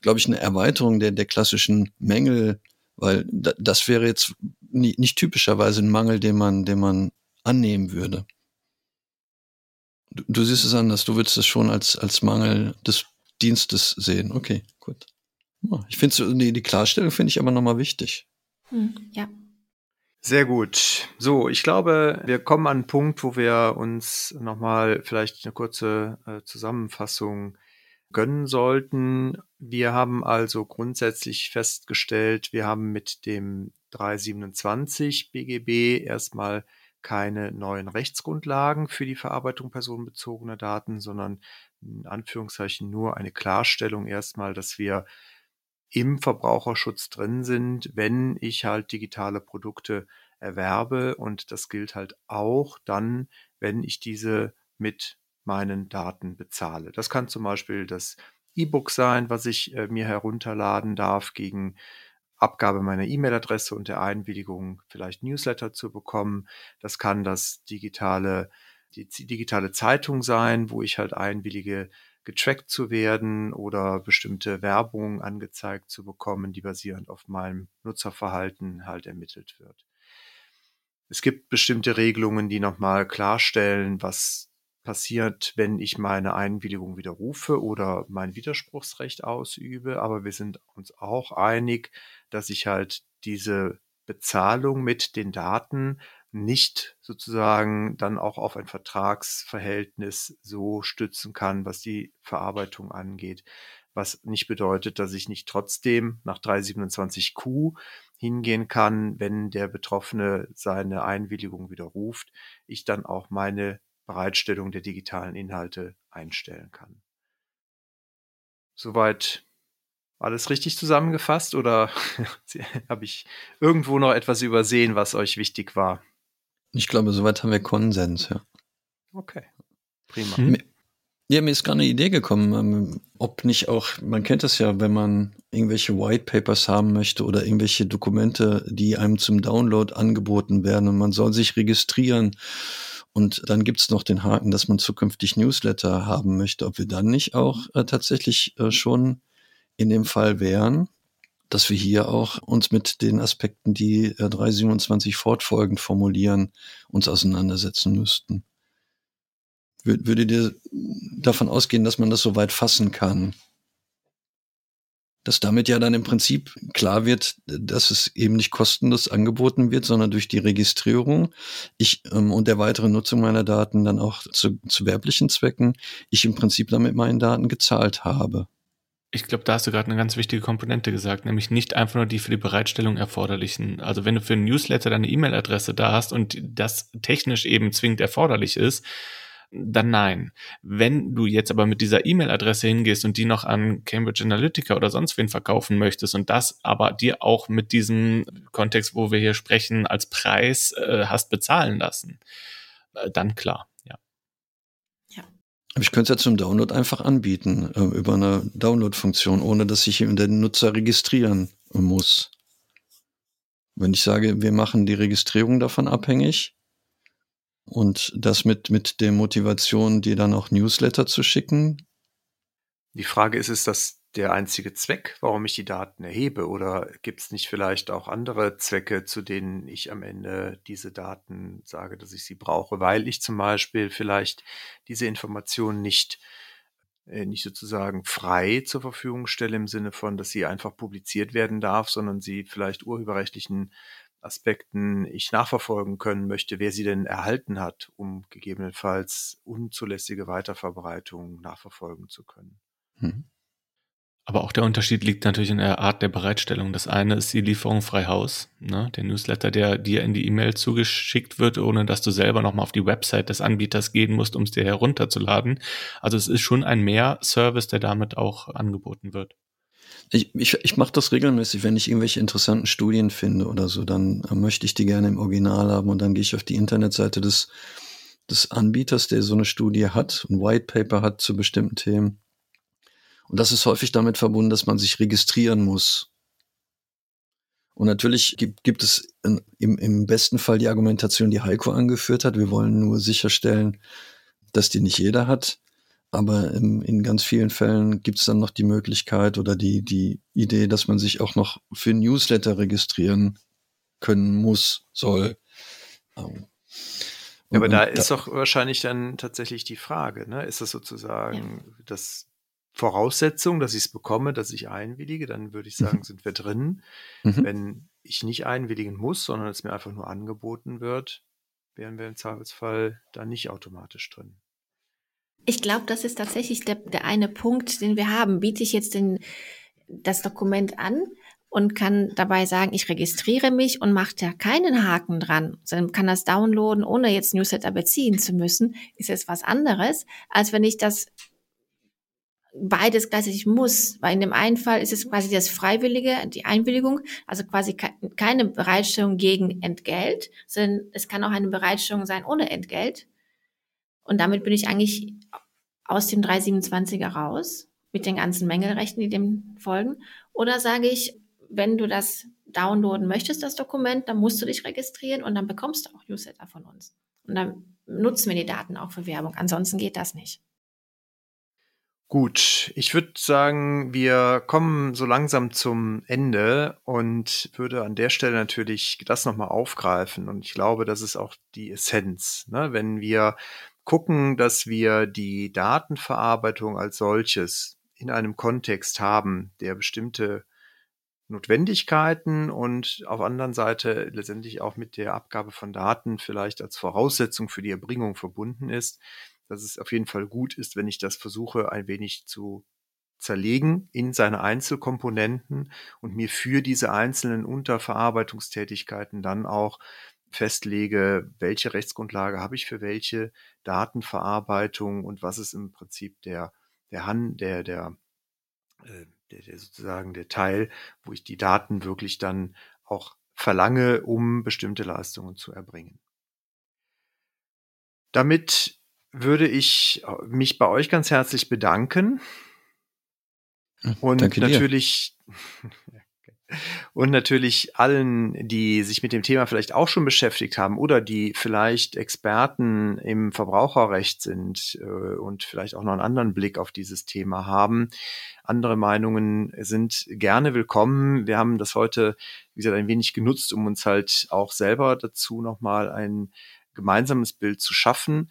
glaube ich, eine Erweiterung der, der klassischen Mängel, weil da, das wäre jetzt nie, nicht typischerweise ein Mangel, den man, den man annehmen würde. Du, du siehst es anders, du würdest es schon als, als Mangel des Dienstes sehen. Okay, gut. Ich finde die, die Klarstellung finde ich aber nochmal wichtig. Hm, ja. Sehr gut. So, ich glaube, wir kommen an einen Punkt, wo wir uns nochmal vielleicht eine kurze äh, Zusammenfassung gönnen sollten. Wir haben also grundsätzlich festgestellt, wir haben mit dem 327 BGB erstmal keine neuen Rechtsgrundlagen für die Verarbeitung personenbezogener Daten, sondern in Anführungszeichen nur eine Klarstellung erstmal, dass wir im Verbraucherschutz drin sind, wenn ich halt digitale Produkte erwerbe. Und das gilt halt auch dann, wenn ich diese mit meinen Daten bezahle. Das kann zum Beispiel das E-Book sein, was ich äh, mir herunterladen darf gegen Abgabe meiner E-Mail-Adresse und der Einwilligung, vielleicht Newsletter zu bekommen. Das kann das digitale, die digitale Zeitung sein, wo ich halt einwillige, getrackt zu werden oder bestimmte Werbung angezeigt zu bekommen, die basierend auf meinem Nutzerverhalten halt ermittelt wird. Es gibt bestimmte Regelungen, die nochmal klarstellen, was passiert, wenn ich meine Einwilligung widerrufe oder mein Widerspruchsrecht ausübe. Aber wir sind uns auch einig, dass ich halt diese Bezahlung mit den Daten nicht sozusagen dann auch auf ein Vertragsverhältnis so stützen kann, was die Verarbeitung angeht. Was nicht bedeutet, dass ich nicht trotzdem nach 327q hingehen kann, wenn der Betroffene seine Einwilligung widerruft, ich dann auch meine Bereitstellung der digitalen Inhalte einstellen kann. Soweit alles richtig zusammengefasst oder habe ich irgendwo noch etwas übersehen, was euch wichtig war? Ich glaube, soweit haben wir Konsens, ja. Okay, prima. Hm. Ja, mir ist gerade eine Idee gekommen, ähm, ob nicht auch, man kennt das ja, wenn man irgendwelche White Papers haben möchte oder irgendwelche Dokumente, die einem zum Download angeboten werden und man soll sich registrieren und dann gibt's noch den Haken, dass man zukünftig Newsletter haben möchte, ob wir dann nicht auch äh, tatsächlich äh, schon in dem Fall wären, dass wir hier auch uns mit den Aspekten, die äh, 327 fortfolgend formulieren, uns auseinandersetzen müssten. Wür würdet ihr davon ausgehen, dass man das so weit fassen kann? dass damit ja dann im Prinzip klar wird, dass es eben nicht kostenlos angeboten wird, sondern durch die Registrierung ich ähm, und der weiteren Nutzung meiner Daten dann auch zu, zu werblichen Zwecken ich im Prinzip damit meinen Daten gezahlt habe. Ich glaube, da hast du gerade eine ganz wichtige Komponente gesagt, nämlich nicht einfach nur die für die Bereitstellung erforderlichen. Also wenn du für ein Newsletter deine E-Mail-Adresse da hast und das technisch eben zwingend erforderlich ist, dann nein. Wenn du jetzt aber mit dieser E-Mail-Adresse hingehst und die noch an Cambridge Analytica oder sonst wen verkaufen möchtest und das aber dir auch mit diesem Kontext, wo wir hier sprechen, als Preis äh, hast bezahlen lassen, äh, dann klar. Ich könnte es ja zum Download einfach anbieten, äh, über eine Download-Funktion, ohne dass ich den Nutzer registrieren muss. Wenn ich sage, wir machen die Registrierung davon abhängig, und das mit, mit der Motivation, dir dann auch Newsletter zu schicken? Die Frage ist, ist das der einzige Zweck, warum ich die Daten erhebe? Oder gibt es nicht vielleicht auch andere Zwecke, zu denen ich am Ende diese Daten sage, dass ich sie brauche, weil ich zum Beispiel vielleicht diese Informationen nicht äh, nicht sozusagen frei zur Verfügung stelle im Sinne von, dass sie einfach publiziert werden darf, sondern sie vielleicht urheberrechtlichen Aspekten ich nachverfolgen können möchte, wer sie denn erhalten hat, um gegebenenfalls unzulässige Weiterverbreitung nachverfolgen zu können. Mhm. Aber auch der Unterschied liegt natürlich in der Art der Bereitstellung. Das eine ist die Lieferung frei Haus, ne? der Newsletter, der dir in die E-Mail zugeschickt wird, ohne dass du selber nochmal auf die Website des Anbieters gehen musst, um es dir herunterzuladen. Also es ist schon ein Mehr-Service, der damit auch angeboten wird. Ich, ich, ich mache das regelmäßig, wenn ich irgendwelche interessanten Studien finde oder so, dann äh, möchte ich die gerne im Original haben und dann gehe ich auf die Internetseite des, des Anbieters, der so eine Studie hat, ein White Paper hat zu bestimmten Themen. Und das ist häufig damit verbunden, dass man sich registrieren muss. Und natürlich gibt, gibt es in, im, im besten Fall die Argumentation, die Heiko angeführt hat. Wir wollen nur sicherstellen, dass die nicht jeder hat. Aber in, in ganz vielen Fällen gibt es dann noch die Möglichkeit oder die, die Idee, dass man sich auch noch für Newsletter registrieren können muss, soll. Ähm, ja, aber da ist doch wahrscheinlich dann tatsächlich die Frage, ne? Ist das sozusagen ja. das Voraussetzung, dass ich es bekomme, dass ich einwillige, dann würde ich sagen, mhm. sind wir drin. Mhm. Wenn ich nicht einwilligen muss, sondern es mir einfach nur angeboten wird, wären wir im Zweifelsfall da nicht automatisch drin. Ich glaube, das ist tatsächlich der, der eine Punkt, den wir haben. Biete ich jetzt den, das Dokument an und kann dabei sagen, ich registriere mich und macht ja keinen Haken dran, sondern kann das downloaden, ohne jetzt Newsletter beziehen zu müssen, ist jetzt was anderes, als wenn ich das beides gleichzeitig muss, weil in dem einen Fall ist es quasi das Freiwillige, die Einwilligung, also quasi keine Bereitstellung gegen Entgelt, sondern es kann auch eine Bereitstellung sein ohne Entgelt. Und damit bin ich eigentlich aus dem 327er raus, mit den ganzen Mängelrechten, die dem folgen. Oder sage ich, wenn du das downloaden möchtest, das Dokument, dann musst du dich registrieren und dann bekommst du auch Newsletter von uns. Und dann nutzen wir die Daten auch für Werbung. Ansonsten geht das nicht. Gut, ich würde sagen, wir kommen so langsam zum Ende und würde an der Stelle natürlich das nochmal aufgreifen. Und ich glaube, das ist auch die Essenz. Ne? Wenn wir gucken, dass wir die Datenverarbeitung als solches in einem Kontext haben, der bestimmte Notwendigkeiten und auf anderen Seite letztendlich auch mit der Abgabe von Daten vielleicht als Voraussetzung für die Erbringung verbunden ist, dass es auf jeden Fall gut ist, wenn ich das versuche, ein wenig zu zerlegen in seine Einzelkomponenten und mir für diese einzelnen Unterverarbeitungstätigkeiten dann auch festlege, welche Rechtsgrundlage habe ich für welche Datenverarbeitung und was ist im Prinzip der, der Han, der, der, äh, der, der sozusagen der Teil, wo ich die Daten wirklich dann auch verlange, um bestimmte Leistungen zu erbringen. Damit würde ich äh, mich bei euch ganz herzlich bedanken. Und Danke natürlich, und natürlich allen, die sich mit dem Thema vielleicht auch schon beschäftigt haben oder die vielleicht Experten im Verbraucherrecht sind äh, und vielleicht auch noch einen anderen Blick auf dieses Thema haben. Andere Meinungen sind gerne willkommen. Wir haben das heute, wie gesagt, ein wenig genutzt, um uns halt auch selber dazu nochmal ein gemeinsames Bild zu schaffen.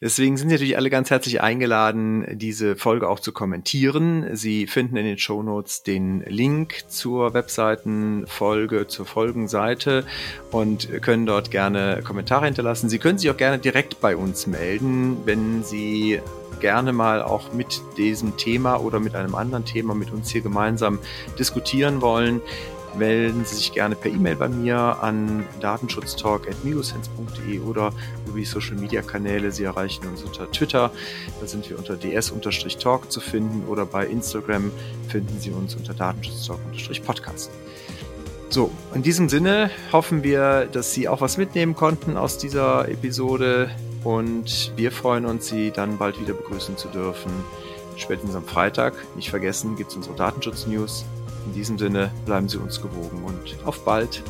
Deswegen sind Sie natürlich alle ganz herzlich eingeladen, diese Folge auch zu kommentieren. Sie finden in den Show Notes den Link zur Webseitenfolge, zur Folgenseite und können dort gerne Kommentare hinterlassen. Sie können sich auch gerne direkt bei uns melden, wenn Sie gerne mal auch mit diesem Thema oder mit einem anderen Thema mit uns hier gemeinsam diskutieren wollen melden Sie sich gerne per E-Mail bei mir an datenschutztalk.migosense.de oder über die Social Media Kanäle. Sie erreichen uns unter Twitter, da sind wir unter ds-talk zu finden oder bei Instagram finden Sie uns unter datenschutztalk-podcast. So, in diesem Sinne hoffen wir, dass Sie auch was mitnehmen konnten aus dieser Episode und wir freuen uns, Sie dann bald wieder begrüßen zu dürfen. Spätestens am Freitag. Nicht vergessen, gibt es unsere Datenschutz-News in diesem Sinne bleiben Sie uns gewogen und auf bald.